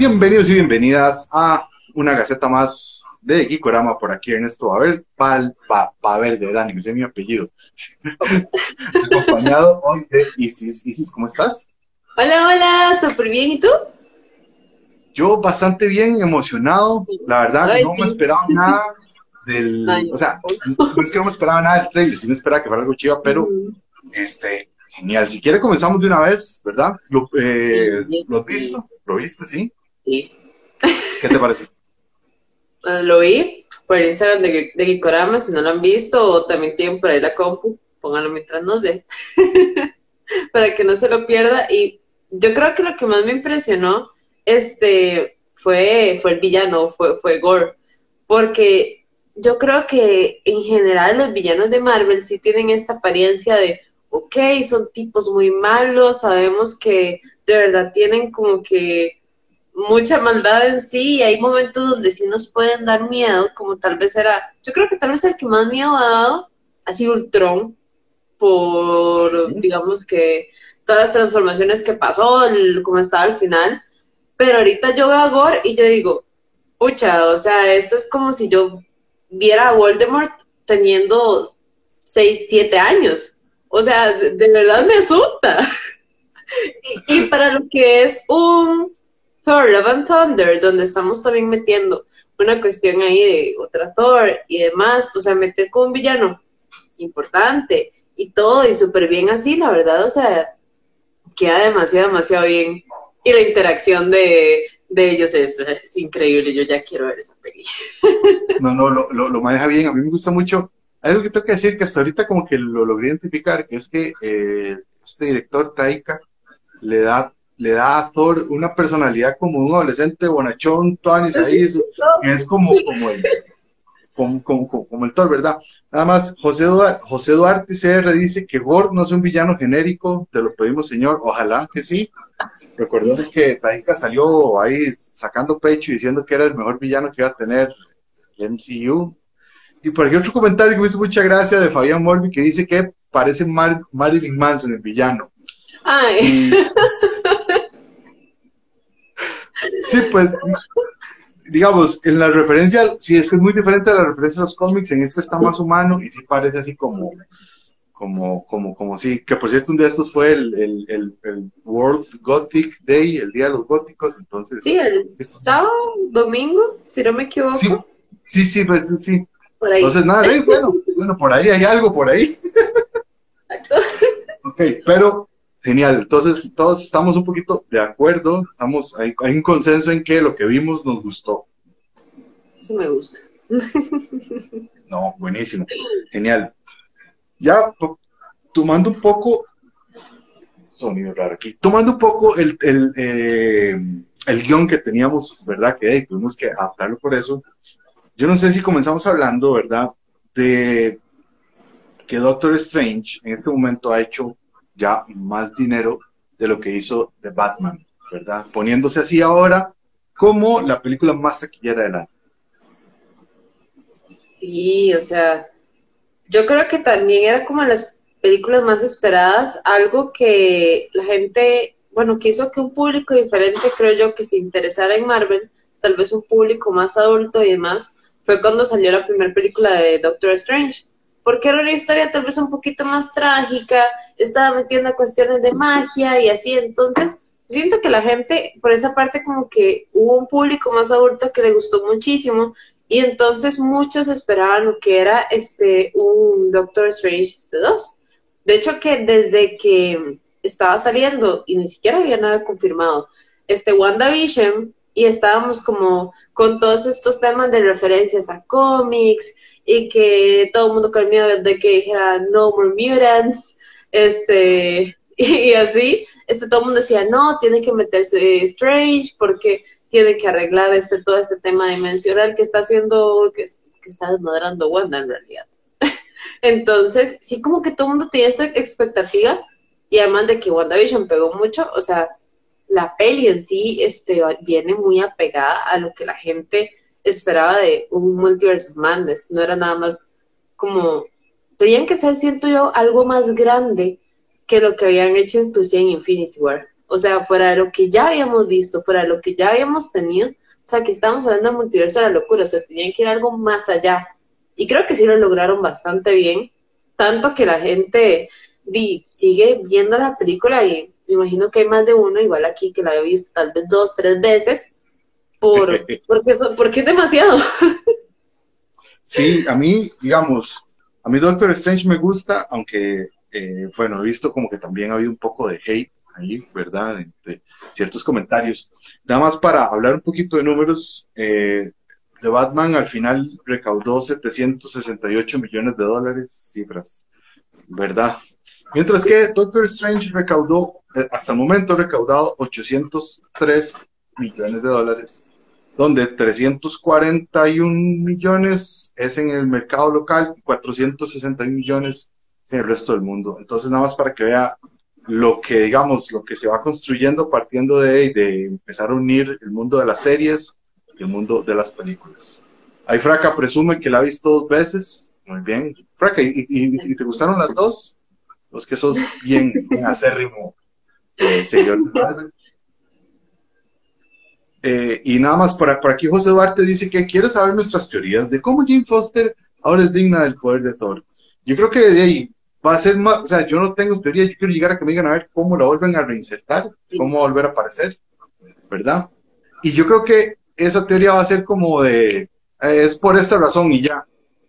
Bienvenidos y bienvenidas a una gaceta más de Gikorama por aquí, Ernesto Babel, Pal, pa, de Dani, que es mi apellido. Acompañado hoy de Isis. Isis, ¿cómo estás? Hola, hola, súper bien, ¿y tú? Yo bastante bien, emocionado, la verdad, no me esperaba nada del, o sea, no es que no me esperaba nada del trailer, sí me esperaba que fuera algo chiva, pero, este, genial. Si quiere comenzamos de una vez, ¿verdad? Lo, eh, ¿Lo has visto? ¿Lo viste, sí? Sí. ¿Qué te parece? lo vi por el Instagram de, de Gikorama, si no lo han visto, o también tienen por ahí la compu, pónganlo mientras nos ve, para que no se lo pierda. Y yo creo que lo que más me impresionó este, fue, fue el villano, fue, fue Gore, porque yo creo que en general los villanos de Marvel sí tienen esta apariencia de, ok, son tipos muy malos, sabemos que de verdad tienen como que mucha maldad en sí y hay momentos donde sí nos pueden dar miedo, como tal vez era, yo creo que tal vez el que más miedo ha dado ha sido Ultron, por, digamos que, todas las transformaciones que pasó, el, como estaba al final, pero ahorita yo veo a Gore y yo digo, pucha, o sea, esto es como si yo viera a Voldemort teniendo 6, 7 años, o sea, de, verdad me asusta. y para lo que es un Thor, Love and Thunder, donde estamos también metiendo una cuestión ahí de otra Thor y demás, o sea, meter con un villano importante y todo, y súper bien así, la verdad, o sea, queda demasiado, demasiado bien. Y la interacción de, ellos es, increíble, yo ya quiero ver esa peli. No, no, lo, lo, maneja bien, a mí me gusta mucho. Hay algo que tengo que decir que hasta ahorita como que lo logré identificar, que es que eh, este director Taika le da le da a Thor una personalidad como un adolescente bonachón, Tuanis ahí, es como, como, el, como, como, el Thor, ¿verdad? Nada más, José, Duarte, José Duarte CR dice que Thor no es un villano genérico, te lo pedimos, señor, ojalá que sí. Recuerden que Taika salió ahí sacando pecho y diciendo que era el mejor villano que iba a tener el MCU. Y por aquí otro comentario que me hizo mucha gracia de Fabián Morbi que dice que parece Marilyn Manson el villano. Ay. Sí, pues, digamos, en la referencia, sí, es que es muy diferente a la referencia a los cómics, en este está más humano y sí parece así como, como, como, como sí, que por cierto un día estos fue el, el, el, World Gothic Day, el Día de los Góticos, entonces... Sí, el sábado, domingo, si no me equivoco. Sí, sí, sí, pues, sí. Por ahí. Entonces, nada, bueno, bueno, por ahí hay algo, por ahí. ok, pero Genial, entonces todos estamos un poquito de acuerdo, estamos, hay, hay un consenso en que lo que vimos nos gustó. Eso me gusta. No, buenísimo, genial. Ya tomando un poco, sonido raro aquí, tomando un poco el, el, eh, el guion que teníamos, ¿verdad? Que tuvimos que adaptarlo por eso. Yo no sé si comenzamos hablando, ¿verdad? De que Doctor Strange en este momento ha hecho ya más dinero de lo que hizo The Batman, ¿verdad? Poniéndose así ahora como la película más taquillera del año. Sí, o sea, yo creo que también era como las películas más esperadas, algo que la gente, bueno, que hizo que un público diferente, creo yo, que se interesara en Marvel, tal vez un público más adulto y demás, fue cuando salió la primera película de Doctor Strange porque era una historia tal vez un poquito más trágica, estaba metiendo cuestiones de magia y así, entonces siento que la gente, por esa parte como que hubo un público más adulto que le gustó muchísimo. Y entonces muchos esperaban lo que era este un Doctor Strange este 2. De hecho que desde que estaba saliendo y ni siquiera había nada confirmado, este WandaVision y estábamos como con todos estos temas de referencias a cómics y que todo el mundo con de que dijera no more mutants, este, y, así, este, todo el mundo decía, no, tiene que meterse Strange porque tiene que arreglar este, todo este tema dimensional que está haciendo, que, está desmadrando Wanda en realidad. Entonces, sí como que todo el mundo tiene esta expectativa y además de que WandaVision pegó mucho, o sea, la peli en sí este, viene muy apegada a lo que la gente esperaba de un Multiverse of Madness, no era nada más como, tenían que ser, siento yo, algo más grande que lo que habían hecho inclusive en Infinity War. o sea, fuera de lo que ya habíamos visto, fuera de lo que ya habíamos tenido, o sea, que estábamos hablando de multiverso de la locura, o sea, tenían que ir algo más allá. Y creo que sí lo lograron bastante bien, tanto que la gente sigue viendo la película y me imagino que hay más de uno, igual aquí, que la he visto tal vez dos, tres veces, por, porque, porque es demasiado. Sí, a mí, digamos, a mí Doctor Strange me gusta, aunque, eh, bueno, he visto como que también ha habido un poco de hate ahí, ¿verdad? De, ciertos comentarios. Nada más para hablar un poquito de números, eh, de Batman al final recaudó 768 millones de dólares, cifras, ¿verdad? Mientras que Doctor Strange recaudó, eh, hasta el momento, recaudado 803 millones de dólares, donde 341 millones es en el mercado local y 461 millones en el resto del mundo. Entonces, nada más para que vea lo que, digamos, lo que se va construyendo partiendo de, de empezar a unir el mundo de las series y el mundo de las películas. Ahí Fraca presume que la ha visto dos veces. Muy bien. Fraca, ¿y, te gustaron las dos? los que sos bien, bien acérrimo eh, señor eh, y nada más, por, por aquí José Duarte dice que quiere saber nuestras teorías de cómo Jim Foster ahora es digna del poder de Thor. Yo creo que de ahí va a ser más, o sea, yo no tengo teoría, yo quiero llegar a que me digan a ver cómo la vuelven a reinsertar, cómo volver a aparecer, ¿verdad? Y yo creo que esa teoría va a ser como de, eh, es por esta razón y ya,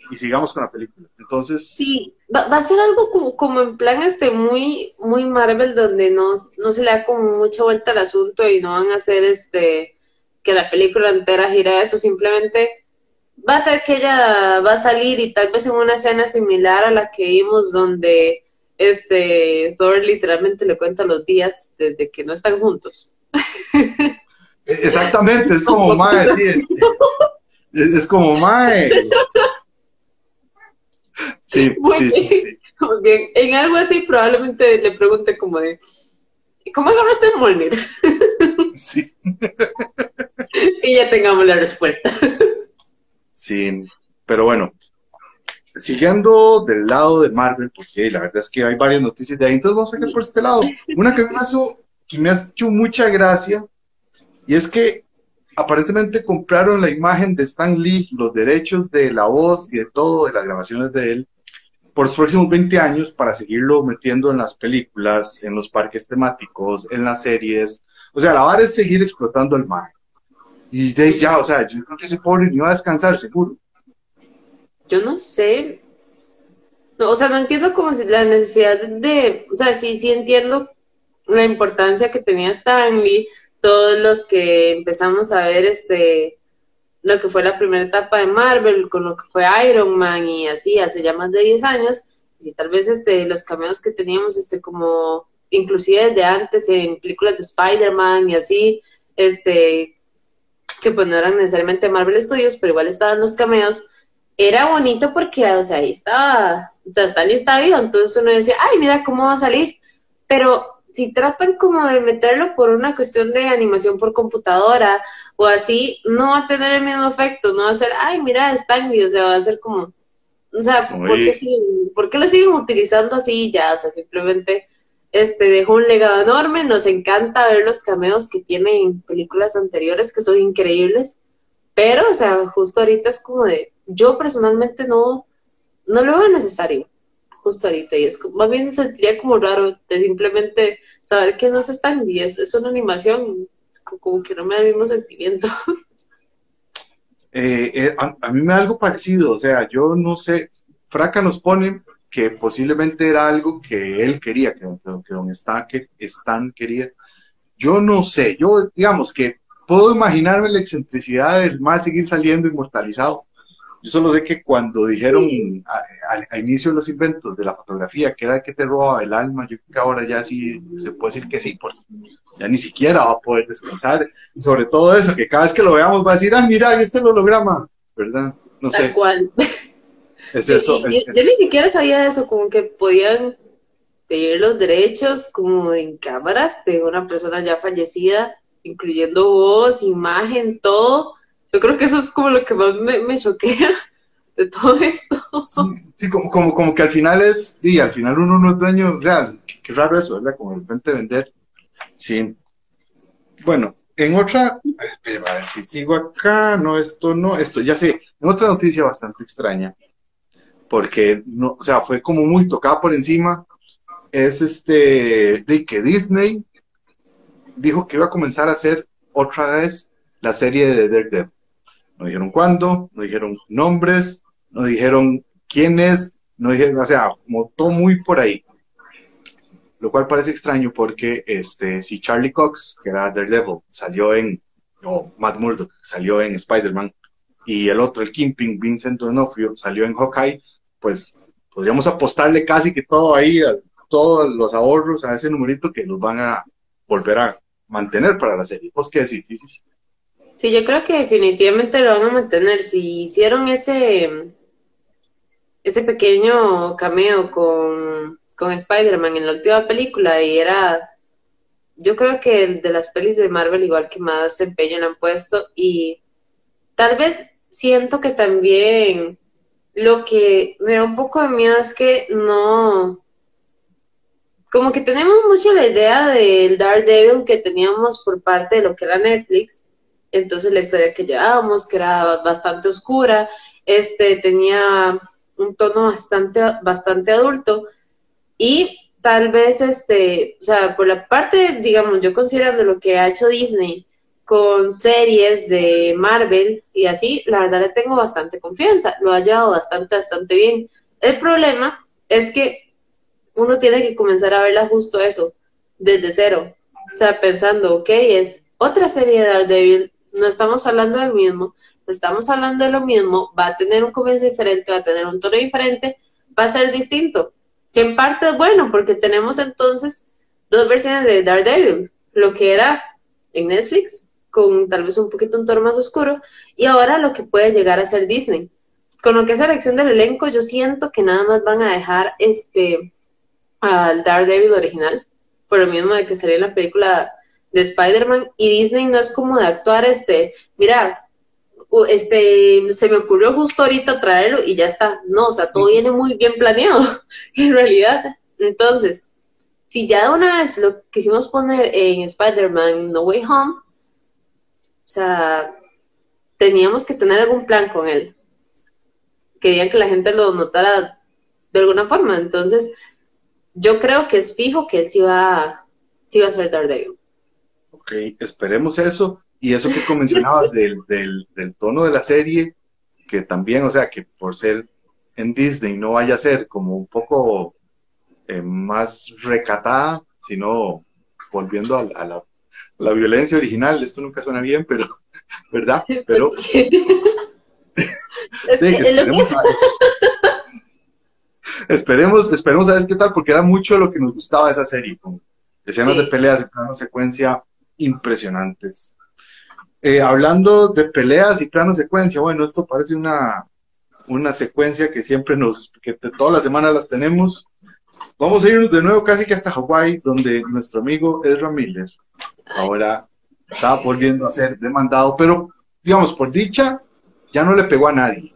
y sigamos con la película. Entonces... Sí, va, a ser algo como, como, en plan este muy, muy Marvel, donde no, no se le da como mucha vuelta al asunto y no van a hacer este que la película entera gira eso, simplemente va a ser que ella va a salir y tal vez en una escena similar a la que vimos donde este Thor literalmente le cuenta los días desde que no están juntos. Exactamente, es como Mae, sí, este, es, es, como Mae, Sí, sí, sí, en algo así probablemente le pregunte como de, ¿cómo agarraste el Molnir? Sí. y ya tengamos la respuesta. sí, pero bueno, siguiendo del lado de Marvel, porque la verdad es que hay varias noticias de ahí, entonces vamos a ir por este lado. Una que me, que me ha hecho mucha gracia, y es que aparentemente compraron la imagen de Stan Lee, los derechos de la voz y de todo, de las grabaciones de él, por los próximos 20 años para seguirlo metiendo en las películas, en los parques temáticos, en las series. O sea, la vara es seguir explotando el mar. Y de ya, o sea, yo creo que ese pobre ni va a descansar, seguro. Yo no sé. o sea, no entiendo cómo la necesidad de, o sea, sí, sí entiendo la importancia que tenía Stanley, todos los que empezamos a ver este lo que fue la primera etapa de Marvel, con lo que fue Iron Man y así, hace ya más de 10 años, y tal vez este, los cameos que teníamos, este, como inclusive desde antes en películas de Spider-Man y así, este, que pues no eran necesariamente Marvel Studios, pero igual estaban los cameos, era bonito porque, o sea, ahí estaba, o sea, Stanley estaba vivo, entonces uno decía, ay, mira cómo va a salir, pero si tratan como de meterlo por una cuestión de animación por computadora o así, no va a tener el mismo efecto, no va a ser, ay, mira, está en o sea, va a ser como, o sea, ¿por qué, siguen, ¿por qué, lo siguen utilizando así ya? O sea, simplemente este dejó un legado enorme, nos encanta ver los cameos que tiene en películas anteriores que son increíbles, pero, o sea, justo ahorita es como de, yo personalmente no, no lo veo necesario justo ahorita. Y es como, más bien sentiría como raro de simplemente saber que no se están y es, es una animación como que no me da el mismo sentimiento. Eh, eh, a, mí me da algo parecido, o sea, yo no sé, Fraca nos pone que posiblemente era algo que él quería, que, que don Stan, que Stan quería. Yo no sé, yo digamos que puedo imaginarme la excentricidad del más seguir saliendo inmortalizado, yo solo sé que cuando dijeron a, inicio de los inventos de la fotografía que era que te robaba el alma, yo creo que ahora ya sí se puede decir que sí, porque ya ni siquiera va a poder descansar. Y sobre todo eso, que cada vez que lo veamos va a decir, ah, mira, este es el holograma, ¿verdad? No Tal sé. cual. Es eso. yo, ni siquiera sabía eso, como que podían pedir los derechos como en cámaras de una persona ya fallecida, incluyendo voz, imagen, todo yo creo que eso es como lo que más me, choquea de todo esto. Sí, como, como, como, que al final es, y al final uno no es dueño, o sea, qué, raro eso, ¿verdad? Como de repente vender Sí. Bueno, en otra, a ver si sigo acá, no, esto no, esto, ya sé, en otra noticia bastante extraña, porque, no, o sea, fue como muy tocada por encima, es este, de que Disney dijo que iba a comenzar a hacer otra vez la serie de Daredevil. No dijeron cuándo, no dijeron nombres, no dijeron quiénes, no dijeron, o sea, como todo muy por ahí. Lo cual parece extraño porque este, si Charlie Cox, que era Daredevil, salió en, o Matt Murdock salió en Spider-Man, y el otro, el Kingpin, Vincent D'Onofrio, salió en Hawkeye, pues podríamos apostarle casi que todo ahí, todos los ahorros a ese numerito que los van a volver a mantener para la serie. ¿Vos qué decís? Sí, sí, sí. Sí, yo creo que definitivamente lo van a mantener. Si hicieron ese, ese pequeño cameo con, con Spider-Man en la última película y era, yo creo que de las pelis de Marvel igual que más empeño le han puesto y tal vez siento que también lo que me da un poco de miedo es que no, como que tenemos mucho la idea del Daredevil que teníamos por parte de lo que era Netflix. Entonces la historia que llevábamos, que era bastante oscura, este tenía un tono bastante, bastante adulto. Y tal vez, este, o sea, por la parte, digamos, yo considerando lo que ha hecho Disney con series de Marvel y así, la verdad le tengo bastante confianza, lo ha llevado bastante, bastante bien. El problema es que uno tiene que comenzar a verla justo eso, desde cero. O sea, pensando, ok, es otra serie de Daredevil, no estamos hablando del mismo, estamos hablando de lo mismo, va a tener un comienzo diferente, va a tener un tono diferente, va a ser distinto. Que en parte es bueno, porque tenemos entonces dos versiones de Daredevil, lo que era en Netflix, con tal vez un poquito un tono más oscuro, y ahora lo que puede llegar a ser Disney. Con lo que es la elección del elenco, yo siento que nada más van a dejar este al Daredevil original, por lo mismo de que salió en la película de Spider-Man y Disney no es como de actuar, este, mira, este, se me ocurrió justo ahorita traerlo y ya está. No, o sea, todo viene muy bien planeado, en realidad. Entonces, si ya de una vez lo quisimos poner en Spider-Man No Way Home, sea, teníamos que tener algún plan con él. Querían que la gente lo notara de alguna forma. Entonces, yo creo que es fijo que él sí va, sí va a ser Daredevil. Ok, esperemos eso. Y eso que mencionabas del, del, tono de la serie, que también, o sea, que por ser en Disney no vaya a ser como un poco eh, más recatada, sino volviendo a, la, la, violencia original. Esto nunca suena bien, pero, ¿verdad? Pero... esperemos, a ver, esperemos, esperemos a ver qué tal, porque era mucho lo que nos gustaba de esa serie, como escenas de peleas y plano secuencia impresionantes. Eh, hablando de peleas y plano secuencia, bueno, esto parece una, una secuencia que siempre nos, que todas las semanas las tenemos. Vamos a irnos de nuevo casi que hasta Hawái, donde nuestro amigo Ezra Miller ahora está volviendo a ser demandado, pero digamos, por dicha, ya no le pegó a nadie.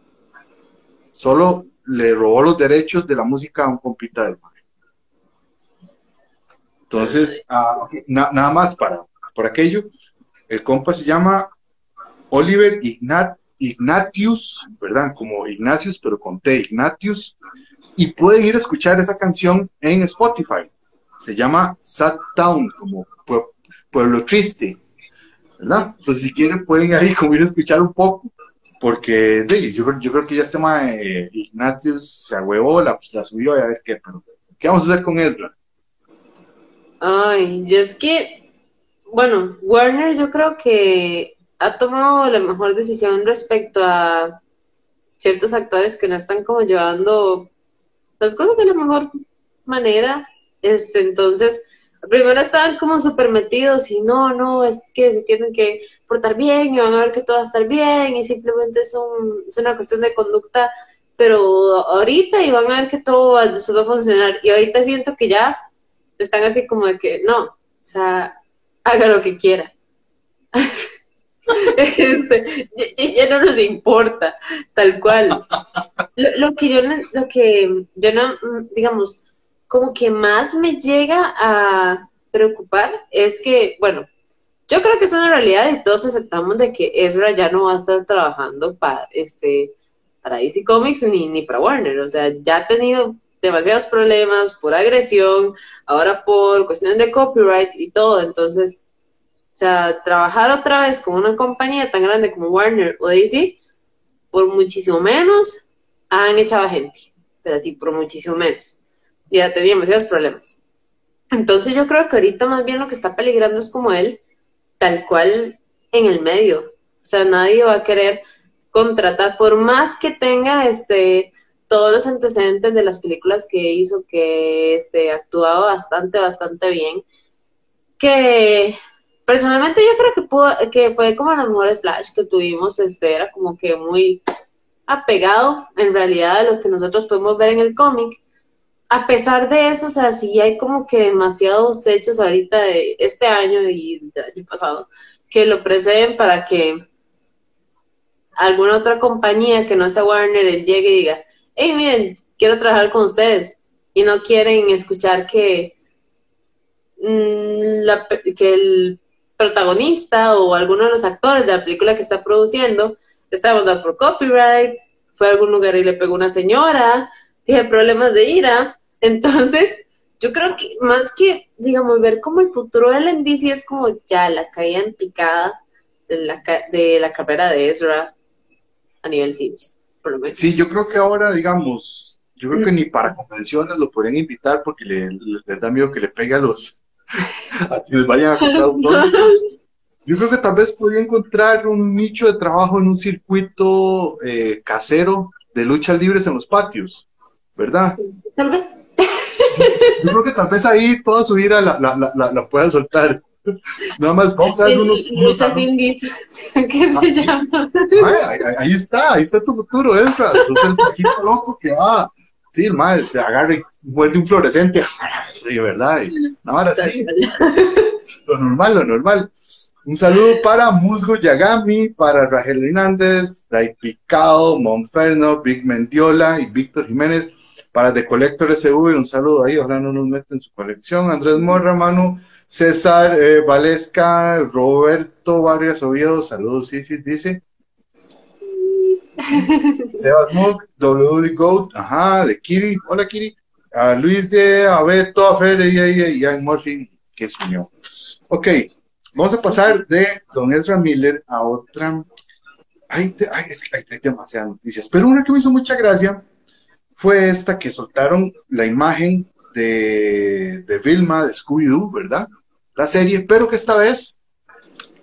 Solo le robó los derechos de la música a un compita del mar. Entonces, ah, nada más para, por aquello. El compa se llama Oliver Ignat, Ignatius, ¿verdad? Como Ignacius, pero con T, Ignatius. Y pueden ir a escuchar esa canción en Spotify. Se llama Sad Town, como Pueblo Triste, ¿verdad? Entonces, si quieren, pueden ahí como ir a escuchar un poco, porque yo, creo que ya este tema de Ignatius se ahuevó, la, la subió, a ver qué, pero ¿qué vamos a hacer con Ezra? Ay, yo es que bueno, Warner yo creo que ha tomado la mejor decisión respecto a ciertos actores que no están como llevando las cosas de la mejor manera. Este, entonces, primero estaban como súper metidos y no, no, es que se tienen que portar bien y van a ver que todo va a estar bien y simplemente es, un, es una cuestión de conducta, pero ahorita y van a ver que todo va, a funcionar. Y ahorita siento que ya están así como de que no, o sea, haga lo que quiera. este, ya, no nos importa, tal cual. Lo, que yo, lo que yo no, digamos, como que más me llega a preocupar es que, bueno, yo creo que es una realidad y todos aceptamos de que Ezra ya no va a estar trabajando para este para DC Comics ni, ni para Warner. O sea, ya ha tenido demasiados problemas por agresión, ahora por cuestiones de copyright y todo. Entonces, o sea, trabajar otra vez con una compañía tan grande como Warner o DC, por muchísimo menos, han echado a gente. Pero así, por muchísimo menos. Ya tenía demasiados problemas. Entonces yo creo que ahorita más bien lo que está peligrando es como él, tal cual en el medio. O sea, nadie va a querer contratar, por más que tenga este todos los antecedentes de las películas que hizo, que este, actuaba bastante, bastante bien, que personalmente yo creo que pudo, que fue como la mejor de Flash que tuvimos, este, era como que muy apegado en realidad a lo que nosotros podemos ver en el cómic. A pesar de eso, o sea, sí hay como que demasiados hechos ahorita de este año y del año pasado que lo preceden para que alguna otra compañía que no sea Warner llegue y diga, hey, miren, quiero trabajar con ustedes. Y no quieren escuchar que, mm, que el protagonista o alguno de los actores de la película que está produciendo está demandado por copyright, fue a algún lugar y le pegó una señora, tiene problemas de ira. Entonces, yo creo que más que, digamos, ver como el futuro del NDC es como ya la caída en picada de la, de la carrera de Ezra a nivel cine. Sí, yo creo que ahora, digamos, yo creo que ni para convenciones lo podrían invitar porque le, les da miedo que le pegue a los, a les vayan a comprar autónomos. Yo creo que tal vez podría encontrar un nicho de trabajo en un circuito eh, casero de luchas libres en los patios, ¿verdad? Tal vez. Yo, creo que tal vez ahí toda su ira la, la, la, la pueda soltar. Nada más vamos a unos. unos ¿Qué se ah, llama? ahí, está, ahí está tu futuro, Ezra. Sos el poquito loco que va. Sí, el madre te agarra y muerde un fluorescente. De verdad. Y, nada así. Lo normal, lo normal. Un saludo para Musgo Yagami, para Rachel Hernández, Dai Picado, Monferno, Big Mendiola y Víctor Jiménez. Para The Collector SV, un saludo ahí, ojalá no nos meten en su colección. Andrés Morra, Manu, César eh, Valesca, Roberto Vargas Oviedo, saludos, sí, sí, dice. Sebas Mook, WW Goat, ajá, de Kiri, hola Kiri. A Luis de Abeto, a Fer y a Ian Murphy, que se unió. Ok, vamos a pasar de Don Ezra Miller a otra. Ay, es que hay demasiadas noticias, pero una que me hizo mucha gracia fue esta que soltaron la imagen de, de Vilma, de Scooby-Doo, ¿verdad? La serie, pero que esta vez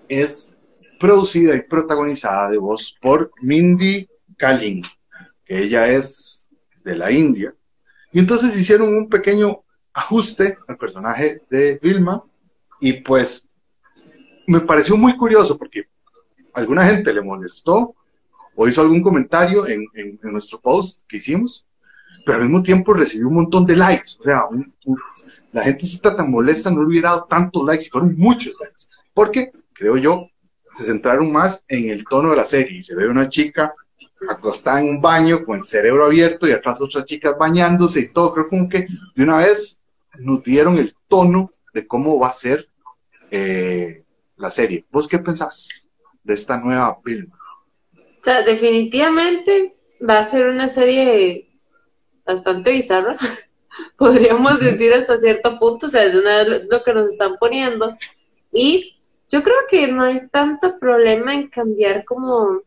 es producida y protagonizada de voz por Mindy Kaling, que ella es de la India. Y entonces hicieron un pequeño ajuste al personaje de Vilma y pues me pareció muy curioso porque alguna gente le molestó o hizo algún comentario en, en nuestro post que hicimos pero al mismo tiempo recibió un montón de likes. O sea, la gente está tan molesta, no le hubiera dado tantos likes, y fueron muchos likes. Porque, creo yo, se centraron más en el tono de la serie. Y se ve una chica acostada en un baño con el cerebro abierto y atrás otras chicas bañándose y todo. Creo como que de una vez nos dieron el tono de cómo va a ser eh, la serie. ¿Vos qué pensás de esta nueva film? O sea, definitivamente va a ser una serie bastante bizarra, podríamos decir hasta cierto punto, o sea, es una lo que nos están poniendo. Y yo creo que no hay tanto problema en cambiar como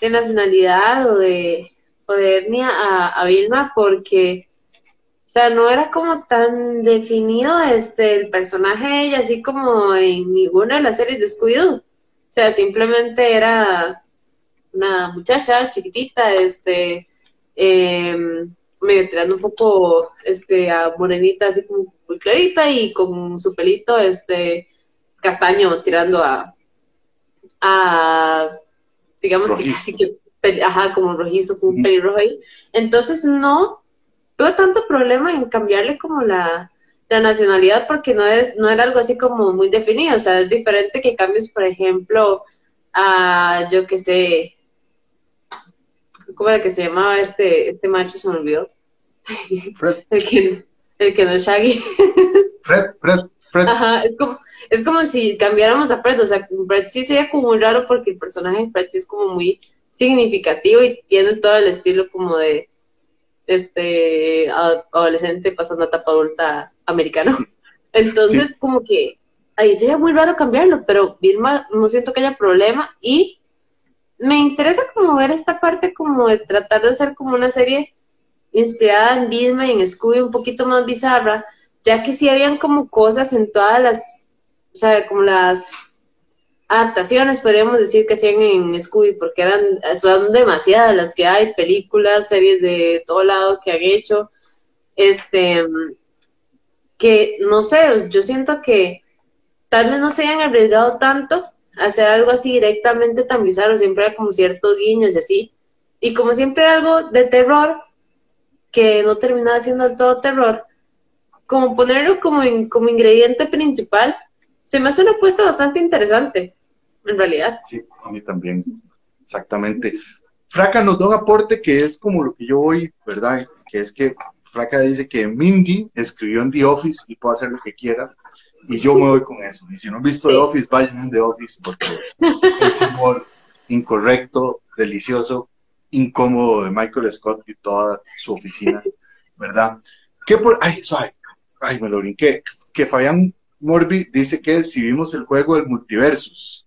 de nacionalidad o de, o de etnia a, a Vilma porque, o sea, no era como tan definido este el personaje de ella, así como en ninguna de las series de Scooby-Doo. O sea, simplemente era una muchacha chiquitita, este, eh, medio tirando un poco este, a morenita, así como muy clarita y con su pelito este, castaño tirando a, a digamos que casi que, ajá, como rojizo, como un pelirrojo ahí. Entonces no tuve tanto problema en cambiarle como la, la nacionalidad porque no, es, no era algo así como muy definido, o sea, es diferente que cambies, por ejemplo, a, yo que sé, ¿Cómo era que se llamaba este, este macho? Se me olvidó. Fred. el, que, el que no es Shaggy. Fred, Fred. Ajá, es como, es como si cambiáramos a Fred, o sea, Fred sí sería como muy raro porque el personaje de Fred sí es como muy significativo y tiene todo el estilo como de este adolescente pasando a etapa adulta americano. Entonces, como que ahí sería muy raro cambiarlo, pero Vilma no siento que haya problema y me interesa como ver esta parte como de tratar de hacer como una serie inspirada en Vilma y en Scooby un poquito más bizarra, ya que sí habían como cosas en todas las, o sea, como las adaptaciones, podríamos decir que hacían en Scooby, porque eran, son demasiadas las que hay, películas, series de todo lado que han hecho, este, que no sé, yo siento que tal vez no se hayan arriesgado tanto hacer algo así directamente tan bizarro, siempre hay como ciertos guiños y así, y como siempre algo de terror, que no terminaba siendo del todo terror, como ponerlo como, como ingrediente principal, se me hace una apuesta bastante interesante en realidad. Sí, a mí también, exactamente. Fraca nos da un aporte que es como lo que yo voy, ¿verdad? Que es que Fraca dice que Mindy escribió en The Office y puede hacer lo que quiera, y yo me voy con eso. Y si no han visto The Office, vayan en The Office, porque es humor incorrecto, delicioso, incómodo de Michael Scott y toda su oficina, ¿verdad? Que por, ay, suave, ay, me lo brinqué, que Fabián Morbi dice que si vimos el juego del multiversus,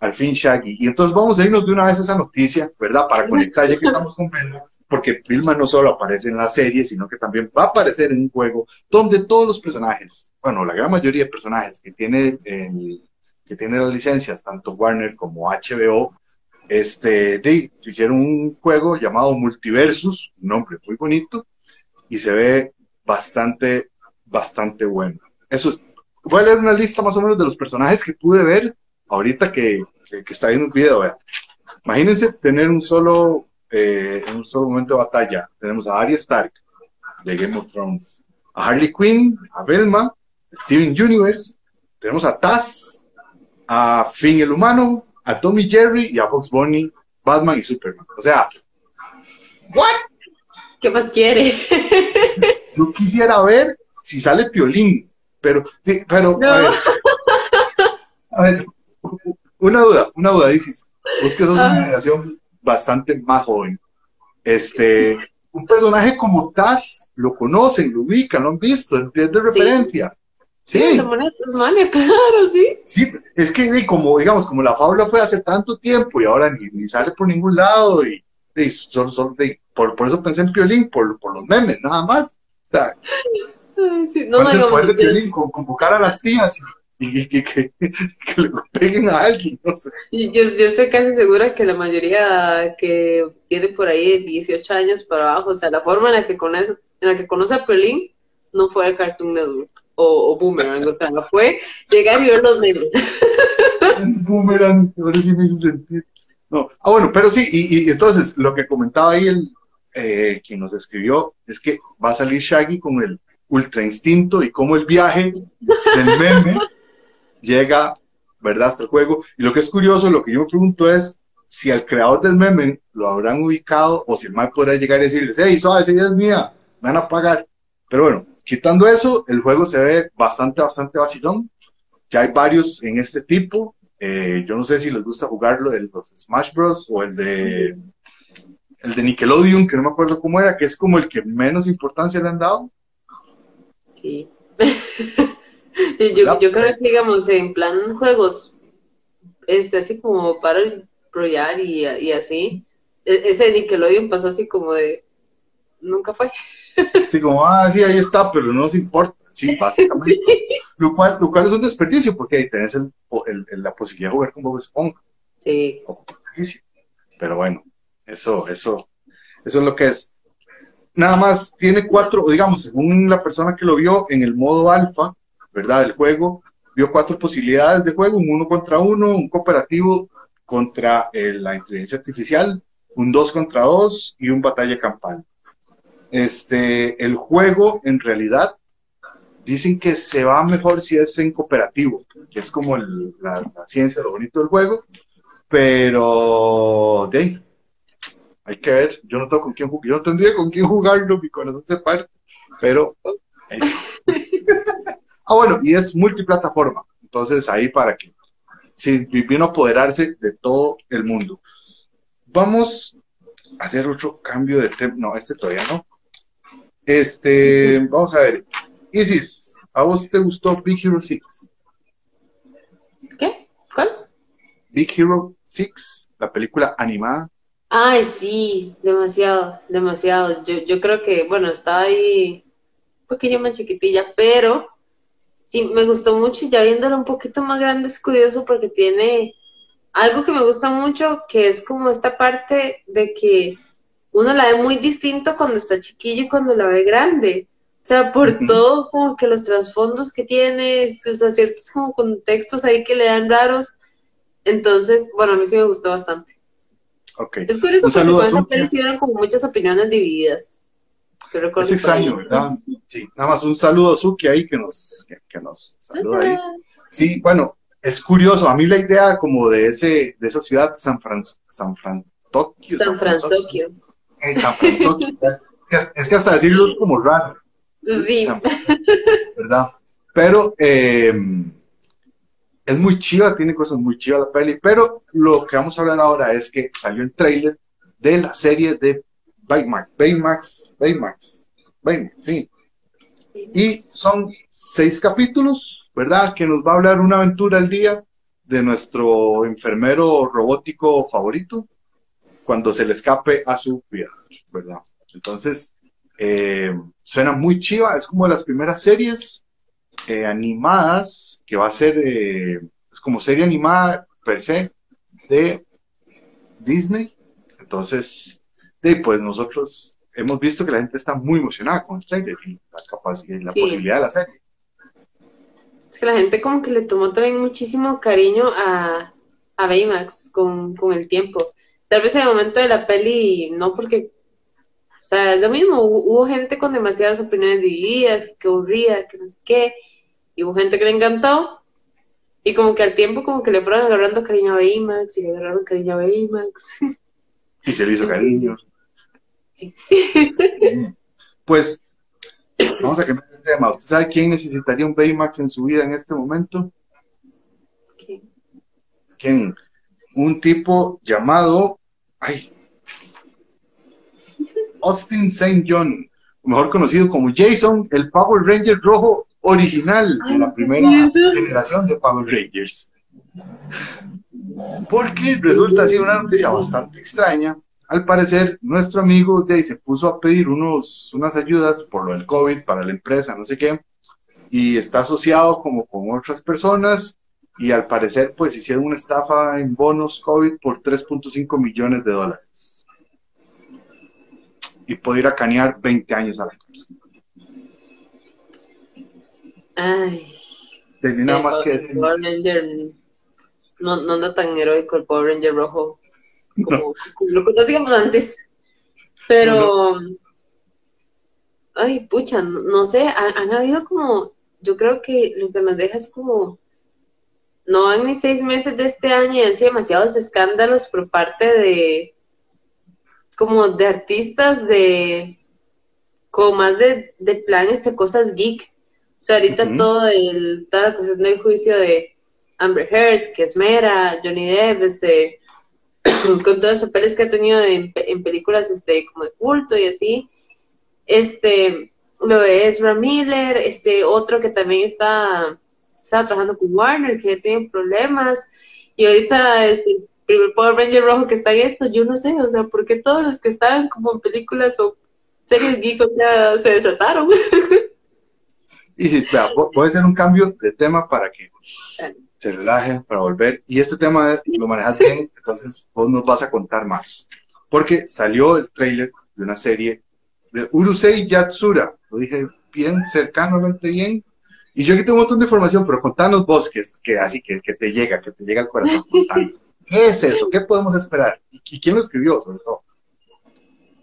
al fin Shaggy. Y entonces vamos a irnos de una vez a esa noticia, ¿verdad? Para conectar, ya que estamos con porque Vilma no solo aparece en la serie, sino que también va a aparecer en un juego donde todos los personajes, bueno, la gran mayoría de personajes que tiene, que tiene las licencias, tanto Warner como HBO, este, se hicieron un juego llamado Multiversus, un nombre muy bonito, y se ve bastante, bastante bueno. Eso es, voy a leer una lista más o menos de los personajes que pude ver ahorita que, que, está viendo un video. Imagínense tener un solo, eh, un solo momento de batalla. Tenemos a Arya Stark, de Game of Thrones, a Harley Quinn, a Velma, Steven Universe, tenemos a Taz, a Finn el Humano, a Tommy Jerry y a Fox Bunny, Batman y Superman. O sea, ¿what? ¿Qué más quiere? Yo quisiera ver si sale Piolín, pero, pero, a ver, a ver, una duda, una duda, dices, vos que sos una generación bastante más joven. Este, un personaje como Taz, lo conocen, lo ubican, lo han visto, entiende referencia. Sí. sí. claro, sí. Sí, es que como, digamos, como la fábula fue hace tanto tiempo y ahora ni, sale por ningún lado y, solo, por, por, eso pensé en Piolín, por, por los memes, nada más. O sea, sí. no, no, el poder de Piolín, convocar a las tías y y que, que, le peguen a alguien, no sé. Yo, yo estoy casi segura que la mayoría que tiene por ahí de 18 años para abajo, o sea, la forma en la que conoce, en la que conoce a Perlin no fue el Cartoon Network o, o Boomerang, o sea, no fue llegar y ver los memes. Boomerang, ahora sí me hizo sentir. No. Ah, bueno, pero sí, y, y entonces lo que comentaba ahí el, eh, quien nos escribió es que va a salir Shaggy con el ultra instinto y como el viaje del meme llega, ¿verdad?, hasta el juego. Y lo que es curioso, lo que yo me pregunto es si al creador del meme lo habrán ubicado o si el mal podrá llegar y decirles, hey, suave, esa idea es mía, me van a pagar. Pero bueno, quitando eso, el juego se ve bastante, bastante vacilón. Ya hay varios en este tipo. Eh, yo no sé si les gusta jugarlo, el los Smash Bros. o el de el de Nickelodeon, que no me acuerdo cómo era, que es como el que menos importancia le han dado. Sí. Sí, yo, yo creo que, digamos, en plan juegos, este, así como para el y, y así, e, ese Nickelodeon pasó así como de, nunca fue. Sí, como, ah, sí, ahí está, pero no nos importa. Sí, básicamente. Lo, cual, lo cual es un desperdicio, porque ahí tenés el, el, la posibilidad de jugar con Bob Esponja. Sí. Pero bueno, eso, eso, eso es lo que es. Nada más tiene cuatro, digamos, según la persona que lo vio en el modo alfa, ¿verdad? El juego vio cuatro posibilidades de juego, un uno contra uno, un cooperativo contra eh, la inteligencia artificial, un dos contra dos y un batalla campal. Este, el juego en realidad dicen que se va mejor si es en cooperativo, que es como la, ciencia, lo bonito del juego, pero de hay que ver, yo no tengo con quién jugar, yo no tendría con quién jugarlo, mi corazón se parte, pero Ah, bueno, y es multiplataforma. Entonces, ahí para que si vino a apoderarse de todo el mundo. Vamos a hacer otro cambio de tema. No, este todavía no. Este, vamos a ver. Isis, ¿a vos te gustó Big Hero 6? ¿Qué? ¿Cuál? Big Hero 6, la película animada. Ay, sí, demasiado, demasiado. Yo, yo creo que, bueno, estaba ahí un poquillo más chiquitilla, pero sí, me gustó mucho y ya viéndolo un poquito más grande es curioso porque tiene algo que me gusta mucho, que es como esta parte de que uno la ve muy distinto cuando está chiquillo y cuando la ve grande. O sea, por todo como que los trasfondos que tiene, o sea, ciertos como contextos ahí que le dan raros. Entonces, bueno, a mí sí me gustó bastante. Okay. Es curioso porque con esa peli hicieron como muchas opiniones divididas. Es extraño, ¿verdad? Sí, nada más un saludo a Suki ahí que nos, que, nos saluda ahí. Sí, bueno, es curioso, a mí la idea como de ese, de esa ciudad, San Fran, San Fran, Tokio. San, Francisco. Eh, San Francisco. es, que, hasta decirlo es como raro. Sí. ¿Verdad? Pero eh, es muy chiva, tiene cosas muy chivas la peli, pero lo que vamos a hablar ahora es que salió el trailer de la serie de Baymax, Baymax, Baymax, Baymax, sí. Y son seis capítulos, ¿verdad? Que nos va a hablar una aventura al día de nuestro enfermero robótico favorito cuando se le escape a su vida, ¿verdad? Entonces, eh, suena muy chiva, es como de las primeras series eh, animadas que va a ser, eh, es como serie animada per se de Disney. Entonces, pues nosotros hemos visto que la gente está muy emocionada con el trailer y la capacidad y la posibilidad de la serie. Es que la gente como que le tomó también muchísimo cariño a, a Baymax con, con el tiempo. Tal vez en el momento de la peli, no porque o sea, es lo mismo, hubo, gente con demasiadas opiniones divididas, que aburría, que no sé qué, y hubo gente que le encantó, y como que al tiempo como que le fueron agarrando cariño a Baymax, y le agarraron cariño a Baymax. Y se le hizo cariño. Pues vamos a cambiar de tema. ¿Usted sabe quién necesitaría un Baymax en su vida en este momento? ¿Quién? ¿Quién? Un tipo llamado, ay, Austin St. John, mejor conocido como Jason, el Power Ranger rojo original de la primera generación de Power Rangers. Porque resulta así una noticia bastante extraña, al parecer, nuestro amigo de se puso a pedir unos, unas ayudas por lo del COVID para la empresa, no sé qué, y está asociado como con otras personas y al parecer pues hicieron una estafa en bonos COVID por 3.5 millones de dólares. Y puede ir a canear 20 años a la cárcel. Ay. Tenía nada más que decir. no, no anda tan heroico el Power Ranger rojo como, lo que hacíamos antes. Pero, ay, pucha, no, sé, han, habido como, yo creo que lo que nos deja es como, no van ni seis meses de este año y han sido demasiados escándalos por parte de, como de artistas de, como más de, de planes de cosas geek. O sea, ahorita todo el, toda la cuestión del juicio de Amber Heard, que es Mera, Johnny Depp, este, con todos los papeles que ha tenido en, películas este, como de culto y así. Este, lo de Ezra Miller, este otro que también está, está trabajando con Warner, que tiene problemas. Y ahorita este, el primer Power Ranger rojo que está en esto, yo no sé, o sea, porque todos los que estaban como en películas o series geek, o sea, se desataron. Y si, espera, voy a hacer un cambio de tema para que se relaje para volver. Y este tema lo manejas bien, entonces vos nos vas a contar más. Porque salió el trailer de una serie de Urusei Yatsura. Lo dije bien, cercanamente bien. Y yo aquí tengo un montón de información, pero contanos vos que, que así que, que te llega, que te llega al corazón. ¿Qué es eso? ¿Qué podemos esperar? ¿Y, quién lo escribió, sobre todo?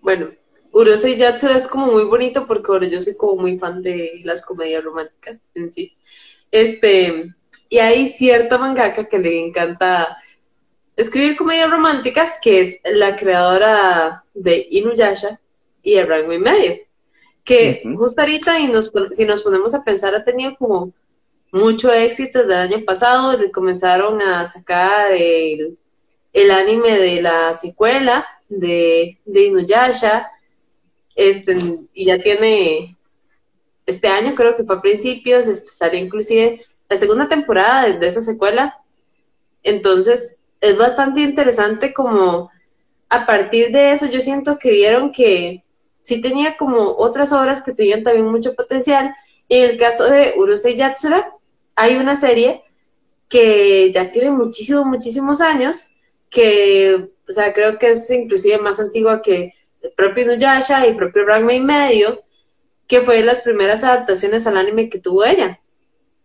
Bueno, Urusei Yatsura es como muy bonito porque ahora yo soy como muy fan de las comedias románticas en sí. Este, y hay cierta mangaka que le encanta escribir comedias románticas, que es la creadora de Inuyasha y El Rango y Medio. Que justo ahorita, y nos, si nos ponemos a pensar, ha tenido como mucho éxito del año pasado, le comenzaron a sacar el, el anime de la secuela de, de Inuyasha, este, y ya tiene, este año creo que fue a principios, este, salió inclusive la segunda temporada de, esa secuela, entonces es bastante interesante como a partir de eso yo siento que vieron que sí tenía como otras obras que tenían también mucho potencial. Y en el caso de Urusei Yatsura, hay una serie que ya tiene muchísimos, muchísimos años, que, o sea, creo que es inclusive más antigua que el propio Inuyasha y el propio Ranma y medio, que fue de las primeras adaptaciones al anime que tuvo ella.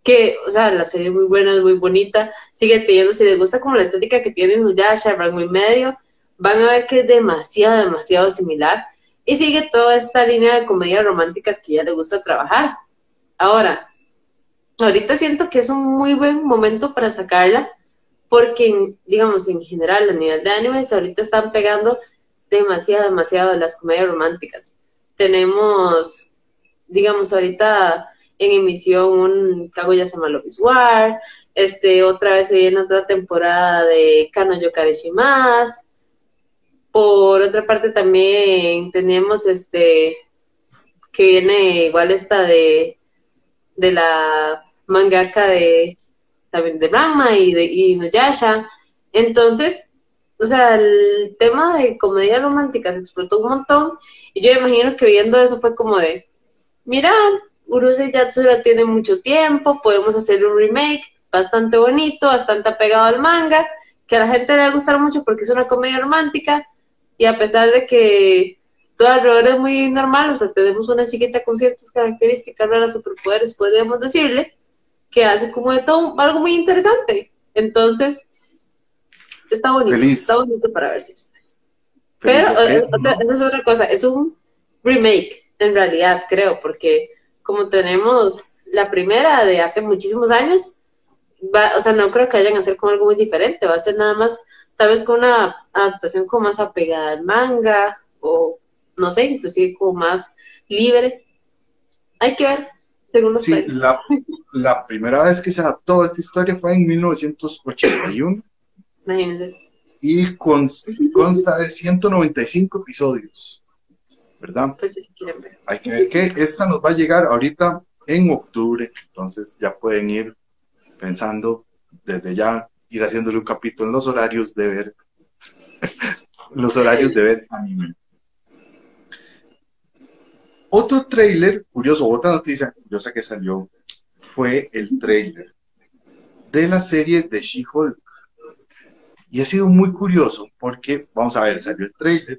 Que, o sea, la serie es muy buena, es muy bonita, sigue pidiendo, si les gusta como la estética que tiene Inuyasha, Ranma y medio, van a ver que es demasiado, demasiado similar y sigue toda esta línea de comedias románticas que ya le gusta trabajar. Ahora, ahorita siento que es un muy buen momento para sacarla, porque, digamos, en general, a nivel de animes, ahorita están pegando demasiado, demasiado las comedias románticas. Tenemos, digamos, ahorita en emisión un Kaguya Sama Love War, este, otra vez se viene otra temporada de Kano Yokareshimas, por otra parte también tenemos este que viene igual esta de, de la mangaka de también de Brahma y de y Nuyasha. Entonces, o sea, el tema de comedia romántica se explotó un montón y yo imagino que viendo eso fue como de, mira, Urusei Yatsura tiene mucho tiempo, podemos hacer un remake bastante bonito, bastante apegado al manga, que a la gente le va a gustar mucho porque es una comedia romántica y a pesar de que todo alrededor es muy normal, o sea, tenemos una chiquita con ciertas características raras, superpoderes, podríamos decirle, que hace como de todo algo muy interesante. Entonces, está bonito, está bonito para ver si es Pero, esa es otra cosa, es un remake, en realidad, creo, porque como tenemos la primera de hace muchísimos años, va, o sea, no creo que vayan a hacer como algo muy diferente, va a ser nada más tal vez con una adaptación como más apegada al manga o no sé, inclusive como más libre. Hay que ver, según los Sí, la, la, primera vez que se adaptó esta historia fue en 1981. Imagínense. Y consta de 195 episodios. ¿Verdad? Pues ver. Hay que ver que esta nos va a llegar ahorita en octubre, entonces ya pueden ir pensando desde ya ir haciéndole un capítulo en los horarios de ver, los horarios de ver anime. Otro trailer curioso, otra noticia curiosa que salió fue el trailer de la serie de She-Hulk. Y ha sido muy curioso porque, vamos a ver, salió el trailer.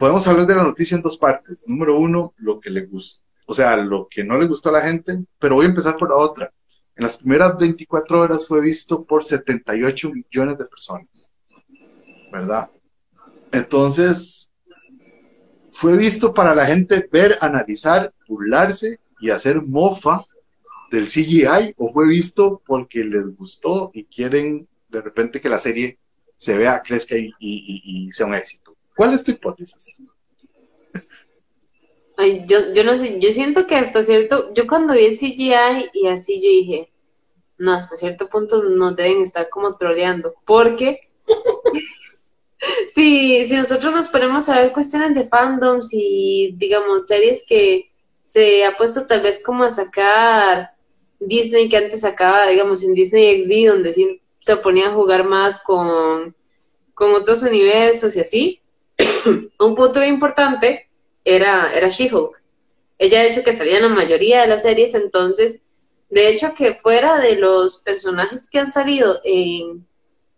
Podemos hablar de la noticia en dos partes. Número uno, lo que le gustó, o sea, lo que no le gustó a la gente, pero voy a empezar por la otra en las primeras 24 horas fue visto por 78 millones de personas, ¿verdad? Entonces, fue visto para la gente ver, analizar, burlarse y hacer mofa del CGI o fue visto porque les gustó y quieren de repente que la serie se vea, crezca y, sea un éxito. ¿Cuál es tu hipótesis? Ay, yo, yo no sé, yo siento que hasta cierto, yo cuando vi CGI y así yo dije, no, hasta cierto punto nos deben estar como troleando, porque si, si nosotros nos ponemos a ver cuestiones de fandoms y, digamos, series que se ha puesto tal vez como a sacar Disney, que antes sacaba, digamos, en Disney XD, donde sí se ponía a jugar más con, con otros universos y así, un punto importante era, era She-Hulk. Ella ha hecho que salían la mayoría de las series, entonces de hecho, que fuera de los personajes que han salido en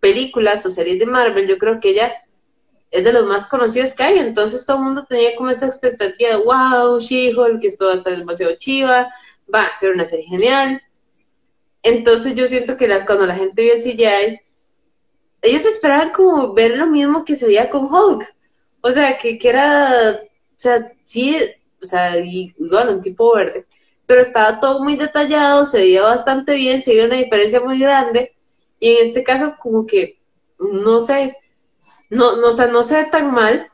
películas o series de Marvel, yo creo que ella es de los más conocidos que hay, entonces todo el mundo tenía como esa expectativa de, wow, She-Hulk, esto va a estar demasiado chiva, va a ser una serie genial. Entonces yo siento que cuando la gente vio CGI, ellos esperaban como ver lo mismo que se veía con Hulk. O sea, que, que era, o sea, sí, o sea, igual un tipo verde pero estaba todo muy detallado, se veía bastante bien, se veía una diferencia muy grande, y en este caso como que, no sé, no, no, o sea, no se ve tan mal,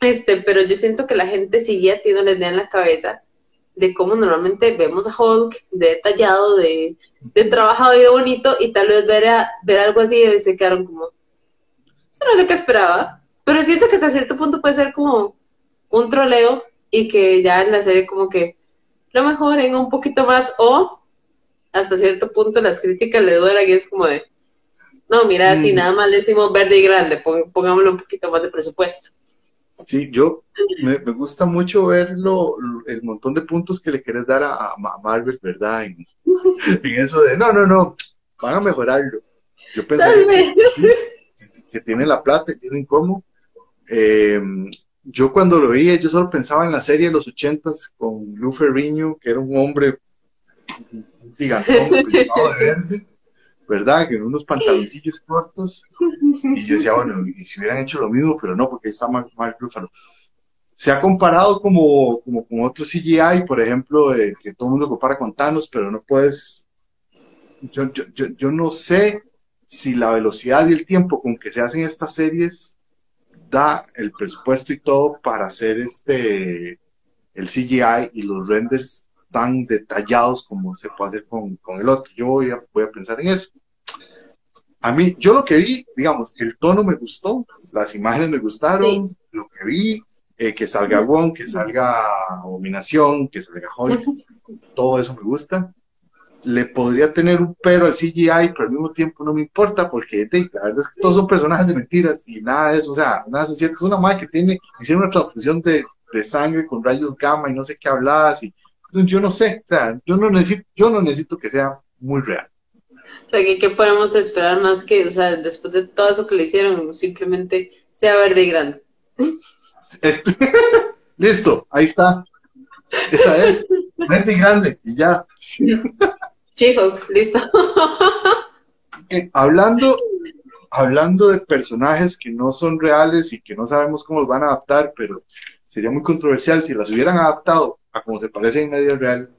este, pero yo siento que la gente seguía teniendo la idea en la cabeza de cómo normalmente vemos a Hulk detallado, de, de trabajado y de bonito, y tal vez ver, ver algo así y se quedaron como, eso no es lo que esperaba. Pero siento que hasta cierto punto puede ser como un troleo y que ya en la serie como que lo mejoren un poquito más o hasta cierto punto las críticas le duelen y es como de, no, mira, si mm. nada más le decimos verde y grande, pongámosle un poquito más de presupuesto. Sí, yo me, gusta mucho ver el montón de puntos que le quieres dar a, Marvel, ¿verdad? En, eso de, no, no, no, van a mejorarlo. Yo pensé que, tiene la plata y tienen cómo. Eh, yo cuando lo vi, yo solo pensaba en la serie de los ochentas con Lou Ferrigno, que era un hombre gigantón, de verde ¿verdad? Que en unos pantaloncillos cortos. Y yo decía, bueno, y si hubieran hecho lo mismo, pero no, porque está mal, mal Se ha comparado como, como con otro CGI, por ejemplo, que todo el mundo compara con Thanos, pero no puedes. Yo, yo, yo, yo no sé si la velocidad y el tiempo con que se hacen estas series da el presupuesto y todo para hacer este el CGI y los renders tan detallados como se puede hacer con, con el otro. Yo voy a, voy a, pensar en eso. A mí, yo lo que vi, digamos, el tono me gustó, las imágenes me gustaron, lo que vi, eh, que salga Wong, que salga Abominación, que salga Hulk, todo eso me gusta. Le podría tener un pero al CGI, pero al mismo tiempo no me importa, porque la verdad es que todos son personajes de mentiras y nada de eso, o sea, nada de eso es cierto. Es una madre que tiene, hicieron una transfusión de, de sangre con rayos gamma y no sé qué hablas y yo no sé, o sea, yo no necesito, yo no necesito que sea muy real. O sea, ¿qué, podemos esperar más que, o sea, después de todo eso que le hicieron, simplemente sea verde y grande? Listo, ahí está. Esa es, verde y grande, y ya. Chicos, listo. hablando, hablando de personajes que no son reales y que no sabemos cómo los van a adaptar, pero sería muy controversial si las hubieran adaptado a como se parece en medio real,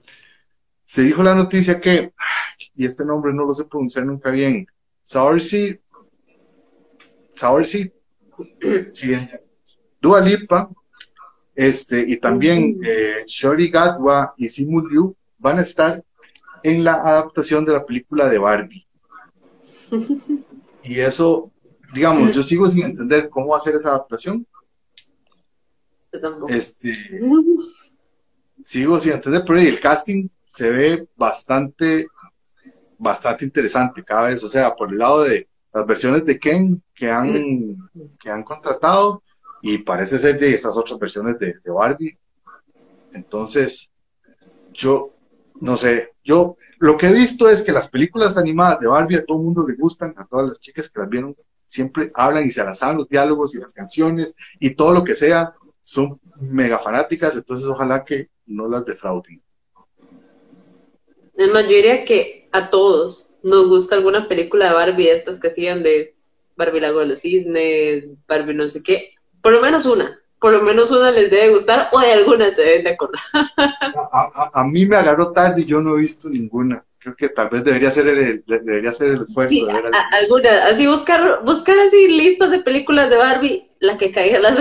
se dijo la noticia que, y este nombre no lo sé pronunciar nunca bien, Saoirse, Saoirse, sí, Dua Lipa, este, y también eh, Shori Gatwa y Simu Liu van a estar en la adaptación de la película de Barbie. Y eso, digamos, yo sigo sin entender cómo hacer esa adaptación. Este, sigo sin entender, pero el casting se ve bastante, bastante interesante cada vez, o sea, por el lado de las versiones de Ken que han, que han contratado y parece ser de esas otras versiones de, Barbie. Entonces, yo no sé, yo lo que he visto es que las películas animadas de Barbie a todo el mundo le gustan, a todas las chicas que las vieron siempre hablan y se las saben los diálogos y las canciones y todo lo que sea, son mega fanáticas, entonces ojalá que no las defrauden. Es más, yo diría que a todos nos gusta alguna película de Barbie, estas que hacían de Barbie Lago de los Cisnes, Barbie no sé qué, por lo menos una, por lo menos una les debe gustar o de alguna se deben de acordar. A, mí me agarró tarde y yo no he visto ninguna. Creo que tal vez debería ser el, debería ser el esfuerzo. de ver alguna, así buscar, buscar así listas de películas de Barbie, la que caiga las...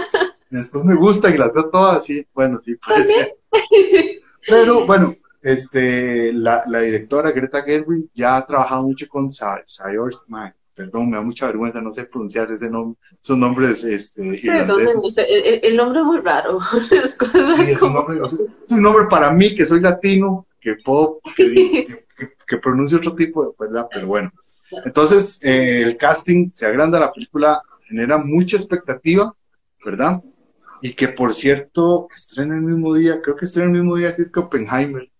Después me gusta y las veo todas, sí, bueno, sí, puede ser. Pero bueno, este, la, la, directora Greta Gerwig ya ha trabajado mucho con Sayors, perdón, me da mucha vergüenza, no sé pronunciar ese nombre, son nombres este, irlandeses. El, el, nombre es muy raro. sí, es un, nombre, es un nombre para mí, que soy latino, que puedo, que, que, pronuncie otro tipo de verdad, pero bueno. Entonces, eh, el casting se agranda, la película genera mucha expectativa, ¿verdad? Y que por cierto, estrena el mismo día, creo que estrena el mismo día que Oppenheimer,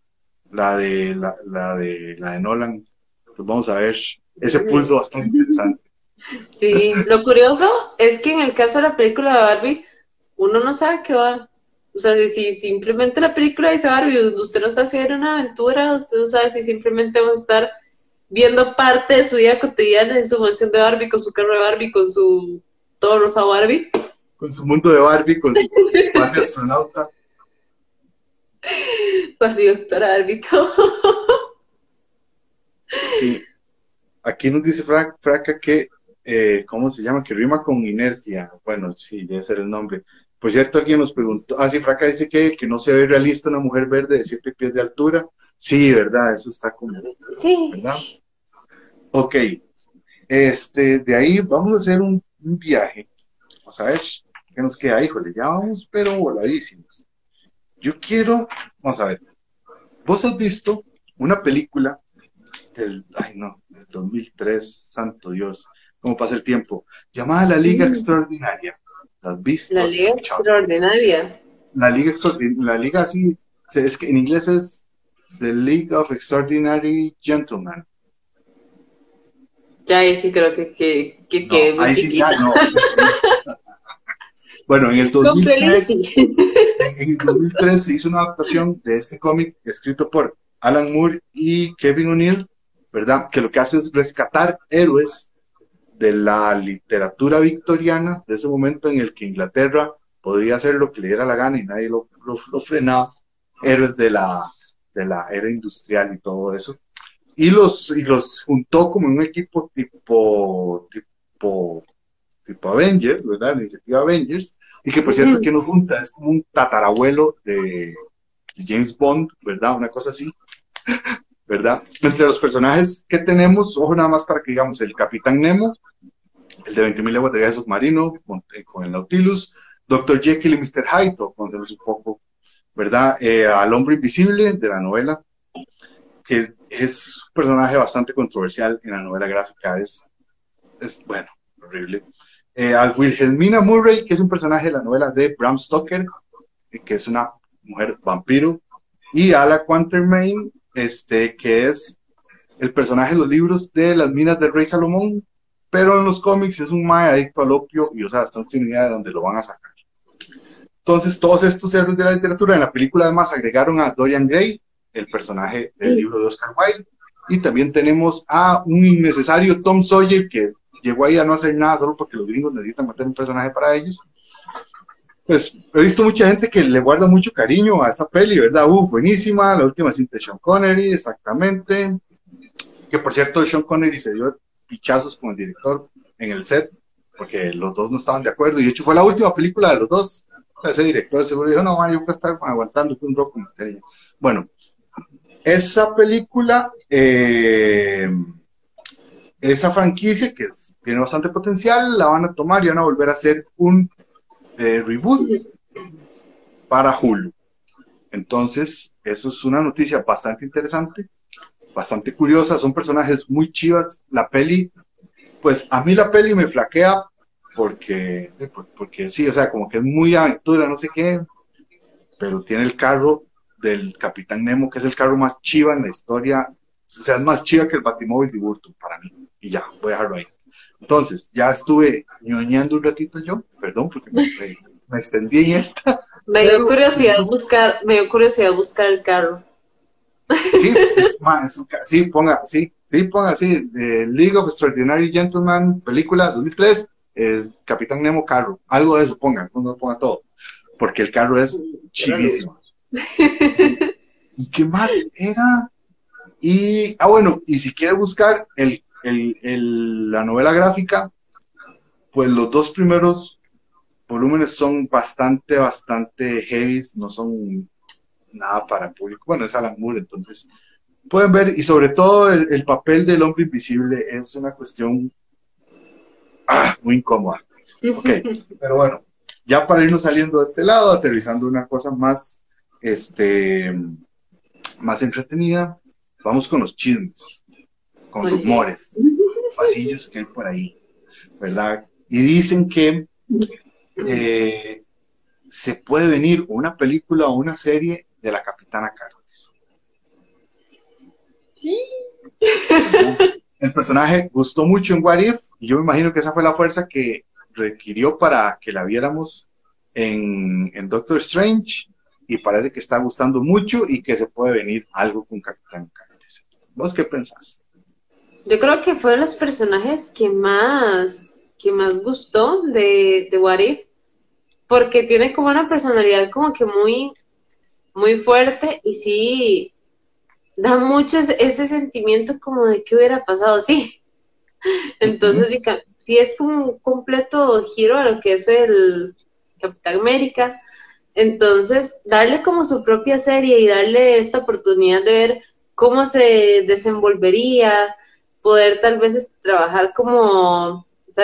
la de, la, la de, la de Nolan. Entonces vamos a ver ese pulso bastante interesante. Sí, lo curioso es que en el caso de la película de Barbie, uno no sabe qué va. O sea, si simplemente la película dice Barbie, usted no sabe si era una aventura, usted no sabe si simplemente va a estar viendo parte de su vida cotidiana en su mansión de Barbie, con su carro de Barbie, con su todo rosa Barbie con su mundo de Barbie, con su Barbie astronauta. Barbie doctora árbitro. Sí. Aquí nos dice Fraca que, eh, ¿cómo se llama? Que rima con inercia. Bueno, sí, debe ser el nombre. Por cierto, alguien nos preguntó, ah, sí, Fraca dice que, que no se ve realista una mujer verde de siete pies de altura. Sí, ¿verdad? Eso está como, Sí. ¿verdad? Ok, este, de ahí vamos a hacer un, un viaje. Vamos a ver qué nos queda. Híjole, ya vamos, pero voladísimos. Yo quiero, vamos a ver, vos has visto una película del, ay no, 2003, santo Dios, cómo pasa el tiempo, llamada La Liga Mm. Extraordinaria. ¿La has visto? La ¿Has liga escuchado? extraordinaria. La Liga, la Liga así, es que en inglés es The League of Extraordinary Gentlemen. Ya ahí sí creo que, que, que, No, que ahí sí ya no. bueno, en el Con 2003, Felicity. en el 2003 se hizo una adaptación de este cómic escrito por Alan Moore y Kevin O'Neill, ¿verdad? Que lo que hace es rescatar héroes de la literatura victoriana, de ese momento en el que Inglaterra podía hacer lo que le diera la gana y nadie lo, lo, lo frenaba, héroes de la, de la era industrial y todo eso. Y los, y los juntó como un equipo tipo, tipo, tipo Avengers, ¿verdad? La iniciativa Avengers, y que por cierto, que nos junta es como un tatarabuelo de, de James Bond, ¿verdad? Una cosa así, ¿verdad? Entre los personajes que tenemos, ojo nada más para que digamos, el Capitán Nemo, el de 20.000 leguas de viaje submarino, con, eh, el Nautilus, Dr. Jekyll y Mr. Hyde, o conocerlos un poco, ¿verdad? Eh, al hombre invisible de la novela, que es un personaje bastante controversial en la novela gráfica, es, bueno, horrible. Eh, al Wilhelmina Murray, que es un personaje de la novela de Bram Stoker, que es una mujer vampiro, y a la Quatermain, este, que es el personaje de los libros de las minas del rey Salomón, pero en los cómics es un mae adicto al opio y, o sea, hasta no tiene idea de dónde lo van a sacar. Entonces, todos estos héroes de la literatura en la película además agregaron a Dorian Gray, el personaje del libro de Oscar Wilde, y también tenemos a un innecesario Tom Sawyer que llegó ahí a no hacer nada solo porque los gringos necesitan meter un personaje para ellos. Pues he visto mucha gente que le guarda mucho cariño a esa peli, ¿verdad? Uf, buenísima, la última cinta de Sean Connery, exactamente. Que por cierto, Sean Connery se dio pichazos con el director en el set, porque los dos no estaban de acuerdo, y de hecho fue la última película de los dos. Ese director seguro dijo, no, ma, yo voy a estar aguantando un rock con estrella. Bueno, esa película, eh, esa franquicia que tiene bastante potencial, la van a tomar y van a volver a hacer un reboot para Hulu. Entonces, eso es una noticia bastante interesante, bastante curiosa. Son personajes muy chivas. La peli, pues a mí la peli me flaquea porque, por- porque sí, o sea, como que es muy aventura, no sé qué, pero tiene el carro del Capitán Nemo, que es el carro más chiva en la historia. O sea, es más chiva que el Batimóvil de Burton para mí. Y ya, voy a dejarlo ahí. Entonces, ya estuve ñoñando un ratito yo, perdón, porque me, me- me extendí en esta. Me dio Pero- curiosidad buscar, me dio curiosidad buscar el carro. Sí, es más, es un ca- sí, ponga, sí, sí, ponga así, eh, League of Extraordinary Gentlemen, película 2003, eh, Capitán Nemo carro, algo de eso pongan, no ponga todo, porque el carro es chivísimo. Sí. ¿Y qué más era? Y, ah, bueno, y si quiere buscar el, el- el- la novela gráfica, pues los dos primeros volúmenes son bastante, bastante heavy, no son nada para el público. Bueno, es Alan Moore, entonces pueden ver, y sobre todo el, el papel del hombre invisible es una cuestión ah, muy incómoda. Ok, pero bueno, ya para irnos saliendo de este lado, aterrizando una cosa más, este, más entretenida, vamos con los chismes, con Muy bien. rumores, pasillos que hay por ahí, ¿verdad? Y dicen que eh, se puede venir una película o una serie de la Capitana Carter. Sí. El personaje gustó mucho en What If y yo me imagino que esa fue la fuerza que requirió para que la viéramos en, en Doctor Strange y parece que está gustando mucho y que se puede venir algo con Capitán Carter. ¿Vos qué pensás? Yo creo que fue de los personajes que más, que más gustó de, de What If, porque tiene como una personalidad como que muy, muy fuerte y sí da mucho ese, ese sentimiento como de qué hubiera pasado, sí. Entonces, sí es como un completo giro a lo que es el, Capitán América. Entonces, darle como su propia serie y darle esta oportunidad de ver cómo se desenvolvería, poder tal vez trabajar como, o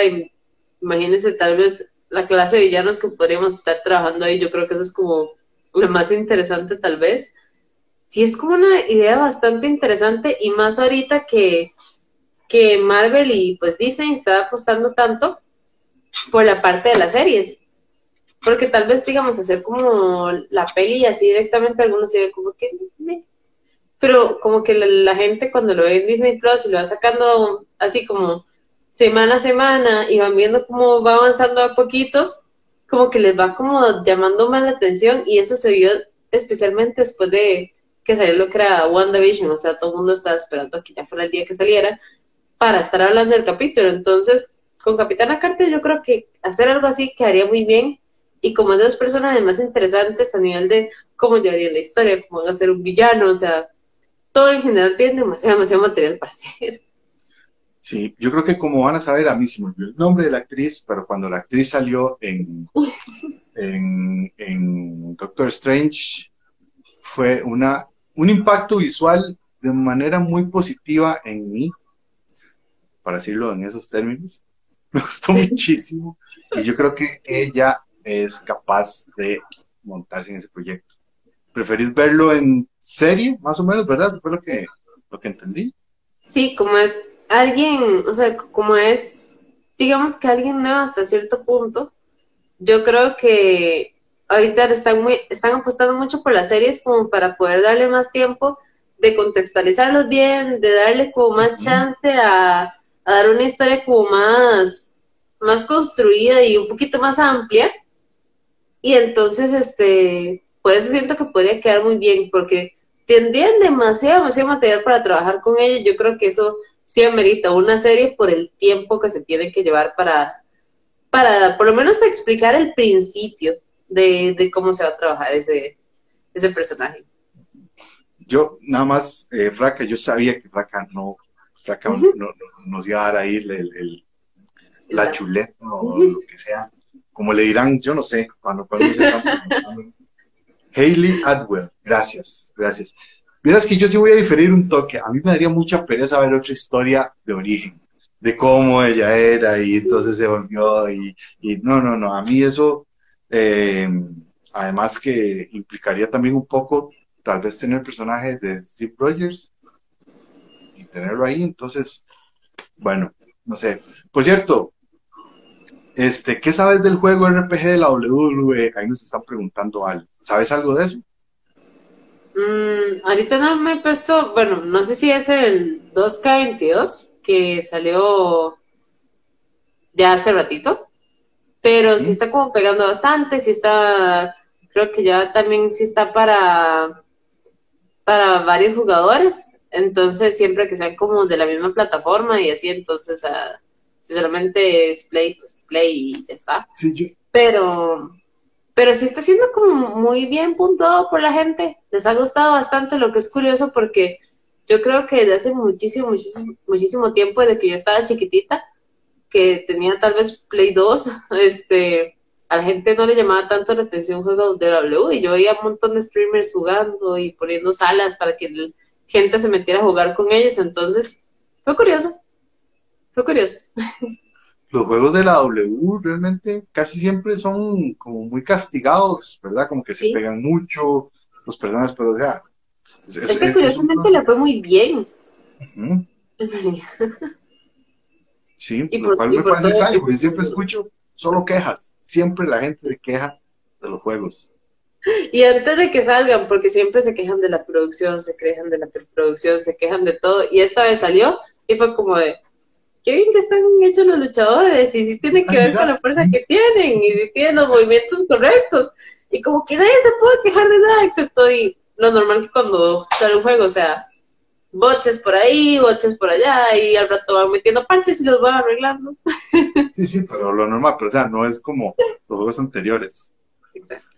imagínense tal vez la clase de villanos que podríamos estar trabajando ahí, yo creo que eso es como lo más interesante tal vez. Sí, es como una idea bastante interesante y más ahorita que, que Marvel y pues Disney está apostando tanto por la parte de las series porque tal vez, digamos, hacer como la peli y así directamente algunos se como que... Pero como que la, gente cuando lo ve en Disney Plus y lo va sacando así como semana a semana y van viendo cómo va avanzando a poquitos, como que les va como llamando más la atención y eso se vio especialmente después de que salió lo que era WandaVision, o sea, todo el mundo estaba esperando que ya fuera el día que saliera para estar hablando del capítulo. Entonces, con Capitana Carter yo creo que hacer algo así quedaría muy bien y como dos personas además interesantes a nivel de cómo llevaría la historia, cómo van a ser un villano, o sea, todo en general tiene demasiado, demasiado material para hacer. Sí, yo creo que como van a saber, a mí se me olvidó el nombre de la actriz, pero cuando la actriz salió en, en, en Doctor Strange, fue una, un impacto visual de manera muy positiva en mí, para decirlo en esos términos. Me gustó muchísimo y yo creo que ella es capaz de montarse en ese proyecto. ¿Preferís verlo en serie, más o menos, verdad? Eso fue lo que, lo que entendí. Sí, como es alguien, o sea, como es, digamos que alguien nuevo hasta cierto punto, yo creo que ahorita están, muy, están apostando mucho por las series como para poder darle más tiempo de contextualizarlos bien, de darle como más chance a, a, dar una historia como más, más construida y un poquito más amplia y entonces, este, por eso siento que podría quedar muy bien, porque tendrían demasiado, demasiado material para trabajar con ella. Yo creo que eso sí amerita una serie por el tiempo que se tiene que llevar para, para por lo menos explicar el principio de, de cómo se va a trabajar ese, ese personaje. Yo, nada más, eh, Fraca, yo sabía que Fraca no, Fraca no, nos iba a dar ahí el, la chuleta o lo que sea. Como le dirán, yo no sé, cuando, cuando se Hayley Atwell, gracias, gracias. Vieras que yo sí voy a diferir un toque. A mí me daría mucha pereza ver otra historia de origen, de cómo ella era y entonces se volvió y, no, no, no. A mí eso, eh, además que implicaría también un poco, tal vez tener el personaje de Steve Rogers y tenerlo ahí. Entonces, bueno, no sé. Por cierto, este, ¿Qué sabes del juego RPG de la WWE? Ahí nos están preguntando algo. ¿Sabes algo de eso? Mm, ahorita no me he puesto, bueno, no sé si es el 2K22 que salió ya hace ratito, pero sí está como pegando bastante, sí está, creo que ya también sí está para, para varios jugadores, entonces siempre que sean como de la misma plataforma y así, entonces, o sea, si solamente es Play, pues Play y ya está. Pero, pero sí está siendo como muy bien puntuado por la gente. Les ha gustado bastante, lo que es curioso porque yo creo que desde hace muchísimo, muchísimo, muchísimo tiempo, desde que yo estaba chiquitita, que tenía tal vez Play 2, este, a la gente no le llamaba tanto la atención juegos de W y yo veía un montón de streamers jugando y poniendo salas para que la gente se metiera a jugar con ellos, entonces fue curioso. Fue curioso. Los juegos de la W realmente casi siempre son como muy castigados, ¿verdad? Como que se pegan mucho los personajes, pero o sea... Es, que curiosamente le fue muy bien. Sí, lo cual me parece extraño, porque siempre escucho solo quejas. Siempre la gente se queja de los juegos. Y antes de que salgan, porque siempre se quejan de la producción, se quejan de la preproducción, se quejan de todo, y esta vez salió y fue como de, qué bien que están hechos los luchadores y si tienen que ver con la fuerza que tienen y si tienen los movimientos correctos y como que nadie se puede quejar de nada excepto y lo normal que cuando sale un juego, o sea, boches por ahí, boches por allá y al rato van metiendo parches y los van arreglando. Sí, sí, pero lo normal, pero o sea, no es como los juegos anteriores. Exacto.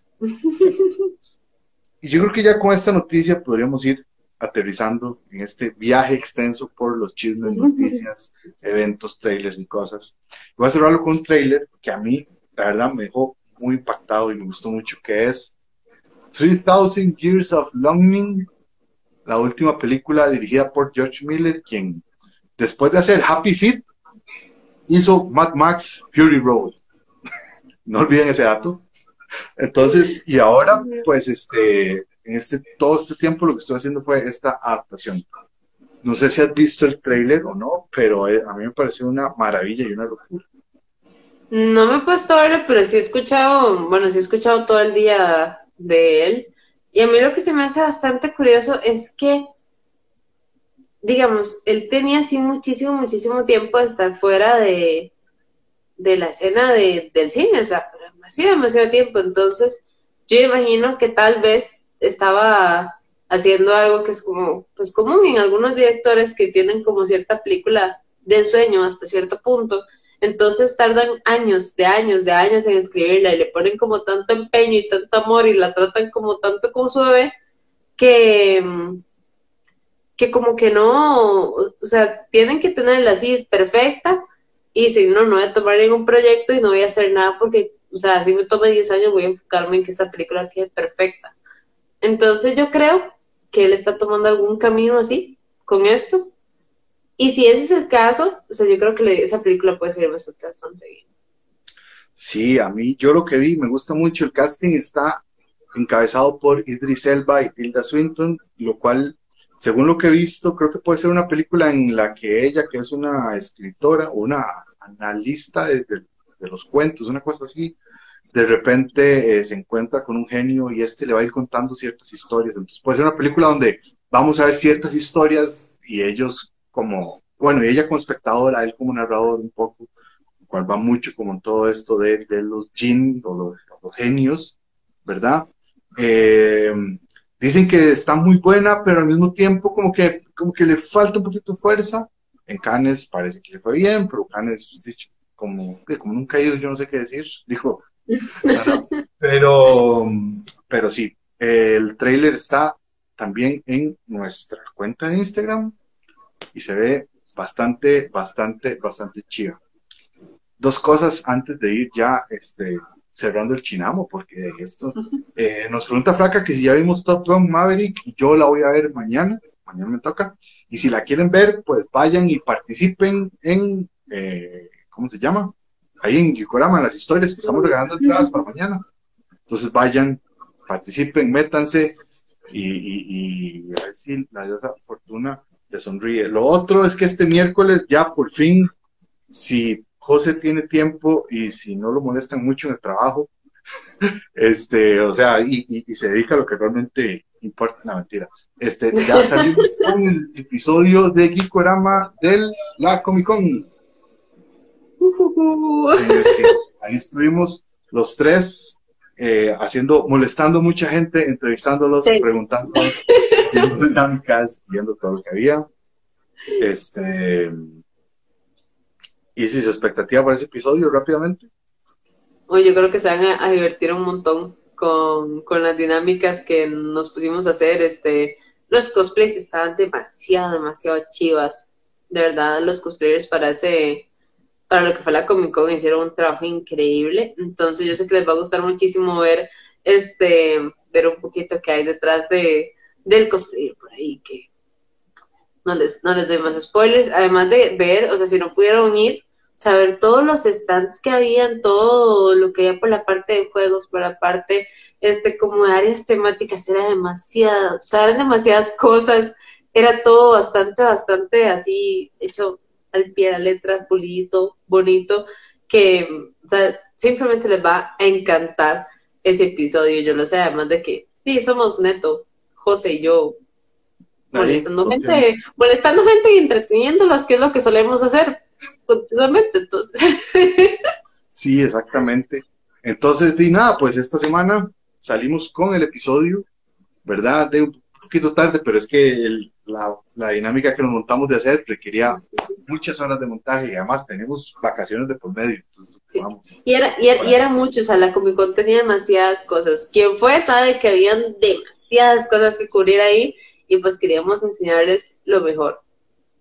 Y yo creo que ya con esta noticia podríamos ir aterrizando en este viaje extenso por los chismes, noticias, eventos, trailers y cosas. Voy a cerrarlo con un trailer que a mí, la verdad, me dejó muy impactado y me gustó mucho, que es 3000 Years of Longing, la última película dirigida por George Miller, quien después de hacer Happy Feet, hizo Mad Max Fury Road. no olviden ese dato. Entonces, y ahora, pues, este, en este, todo este tiempo lo que estoy haciendo fue esta adaptación. No sé si has visto el trailer o no, pero eh, a mí me pareció una maravilla y una locura. No me he puesto a verlo, pero sí he escuchado, bueno, sí he escuchado todo el día de él. Y a mí lo que se me hace bastante curioso es que, digamos, él tenía así muchísimo, muchísimo tiempo de estar fuera de, de la escena de, del cine, o sea, hacía demasiado tiempo. Entonces, yo imagino que tal vez estaba haciendo algo que es como, pues común en algunos directores que tienen como cierta película de sueño hasta cierto punto. Entonces tardan años, de años, de años en escribirla y le ponen como tanto empeño y tanto amor y la tratan como tanto como su bebé que, que como que no, o sea, tienen que tenerla así perfecta y si no, no voy a tomar ningún proyecto y no voy a hacer nada porque, o sea, si me tome 10 años voy a enfocarme en que esta película quede perfecta. Entonces yo creo que él está tomando algún camino así con esto. Y si ese es el caso, o sea, yo creo que esa película puede ser bastante, bastante bien. Sí, a mí, yo lo que vi, me gusta mucho, el casting está encabezado por Idris Elba y Tilda Swinton, lo cual, según lo que he visto, creo que puede ser una película en la que ella, que es una escritora una analista de los cuentos, una cosa así, de repente eh, se encuentra con un genio y este le va a ir contando ciertas historias. Entonces puede ser una película donde vamos a ver ciertas historias y ellos como, bueno, y ella como espectadora, él como narrador un poco, cual va mucho como en todo esto de, los jinn o los, genios, ¿verdad? Eh, dicen que está muy buena, pero al mismo tiempo como que, como que le falta un poquito de fuerza. En Cannes parece que le fue bien, pero Cannes, como, como nunca ha ido, yo no sé qué decir, dijo, pero, pero sí, el trailer está también en nuestra cuenta de Instagram y se ve bastante, bastante, bastante chido. Dos cosas antes de ir ya este, cerrando el chinamo, porque esto eh, nos pregunta Fraca que si ya vimos Top Gun Maverick y yo la voy a ver mañana, mañana me toca, y si la quieren ver, pues vayan y participen en, eh, ¿cómo se llama? Ahí en Gikorama, las historias que estamos regalando entradas para mañana. Entonces vayan, participen, métanse y, a ver si la diosa Fortuna le sonríe. Lo otro es que este miércoles ya por fin, si José tiene tiempo y si no lo molestan mucho en el trabajo, este, o sea, y, se dedica a lo que realmente importa, la mentira. Este, ya salimos con el episodio de Gikorama del La Comic Con. Ahí estuvimos los tres eh, haciendo, molestando mucha gente, entrevistándolos, preguntándolos, haciendo dinámicas, viendo todo lo que había. Este, ¿Y si se expectativa para ese episodio rápidamente? Oye, yo creo que se van a, divertir un montón con, con, las dinámicas que nos pusimos a hacer. Este, los cosplays estaban demasiado, demasiado chivas. De verdad, los cosplayers para ese, para lo que fue la Comic Con hicieron un trabajo increíble. Entonces yo sé que les va a gustar muchísimo ver este ver un poquito que hay detrás de del cosplay por ahí que no les no les doy más spoilers, además de ver, o sea, si no pudieron ir, saber todos los stands que habían, todo lo que había por la parte de juegos, por la parte este como de áreas temáticas era demasiado, o sea, eran demasiadas cosas, era todo bastante bastante así hecho al pie de la letra, pulito, bonito, que simplemente les va a encantar ese episodio, yo lo sé, además de que sí, somos neto, José y yo, molestando gente, molestando gente y entreteniéndolas, que es lo que solemos hacer continuamente, entonces. Sí, exactamente. Entonces, di nada, pues esta semana salimos con el episodio, ¿verdad? De un poquito tarde, pero es que la, la, dinámica que nos montamos de hacer requería muchas horas de montaje y además tenemos vacaciones de por medio. Entonces, vamos, y era, y, era, mucho, o sea, la Comic Con tenía demasiadas cosas. Quien fue sabe que habían demasiadas cosas que cubrir ahí y pues queríamos enseñarles lo mejor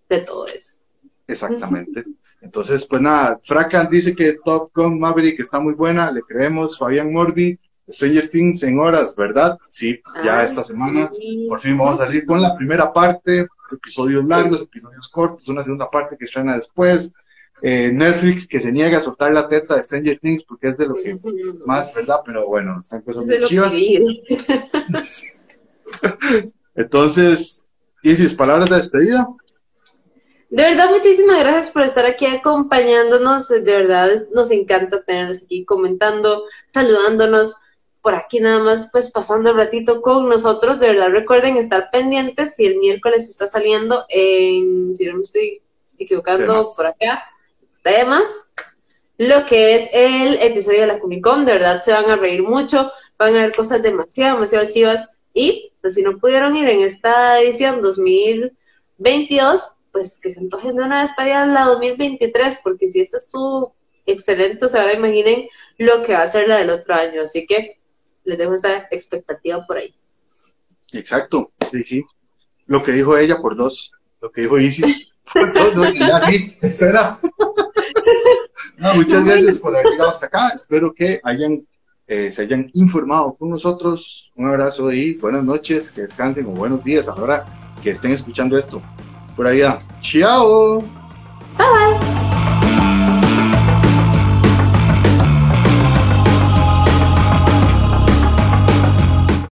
de todo eso. Exactamente. Entonces, pues nada, Fracan dice que Top Gun Maverick está muy buena, le creemos. Fabián Morbi, Stranger Things en horas, ¿verdad? Sí, ya esta semana. Por fin vamos a salir con la primera parte, episodios largos, episodios cortos, una segunda parte que estrena después. Eh, Netflix que se niega a soltar la teta de Stranger Things porque es de lo que más, ¿verdad? Pero bueno, están cosas muy chivas. Entonces, Isis, palabras de despedida. De verdad, muchísimas gracias por estar aquí acompañándonos. De verdad, nos encanta tenerlos aquí comentando, saludándonos por aquí nada más, pues pasando el ratito con nosotros. De verdad, recuerden estar pendientes si el miércoles está saliendo en, si no me estoy equivocando, por acá, además, lo que es el episodio de la Comic Con. De verdad, se van a reír mucho, van a ver cosas demasiado, demasiado chivas. Y pues si no pudieron ir en esta edición 2022, pues que se antojen de una vez para ir a la 2023, porque si esa es su excelente, o sea, ahora imaginen lo que va a ser la del otro año, así que les dejo esa expectativa por ahí. Exacto, sí, sí. Lo que dijo ella por dos, lo que dijo Isis por dos, ya sí, eso era. muchas gracias por haber llegado hasta acá, espero que hayan eh, se hayan informado con nosotros. Un abrazo y buenas noches, que descansen o buenos días a la hora que estén escuchando esto por allá. Chao. Bye bye.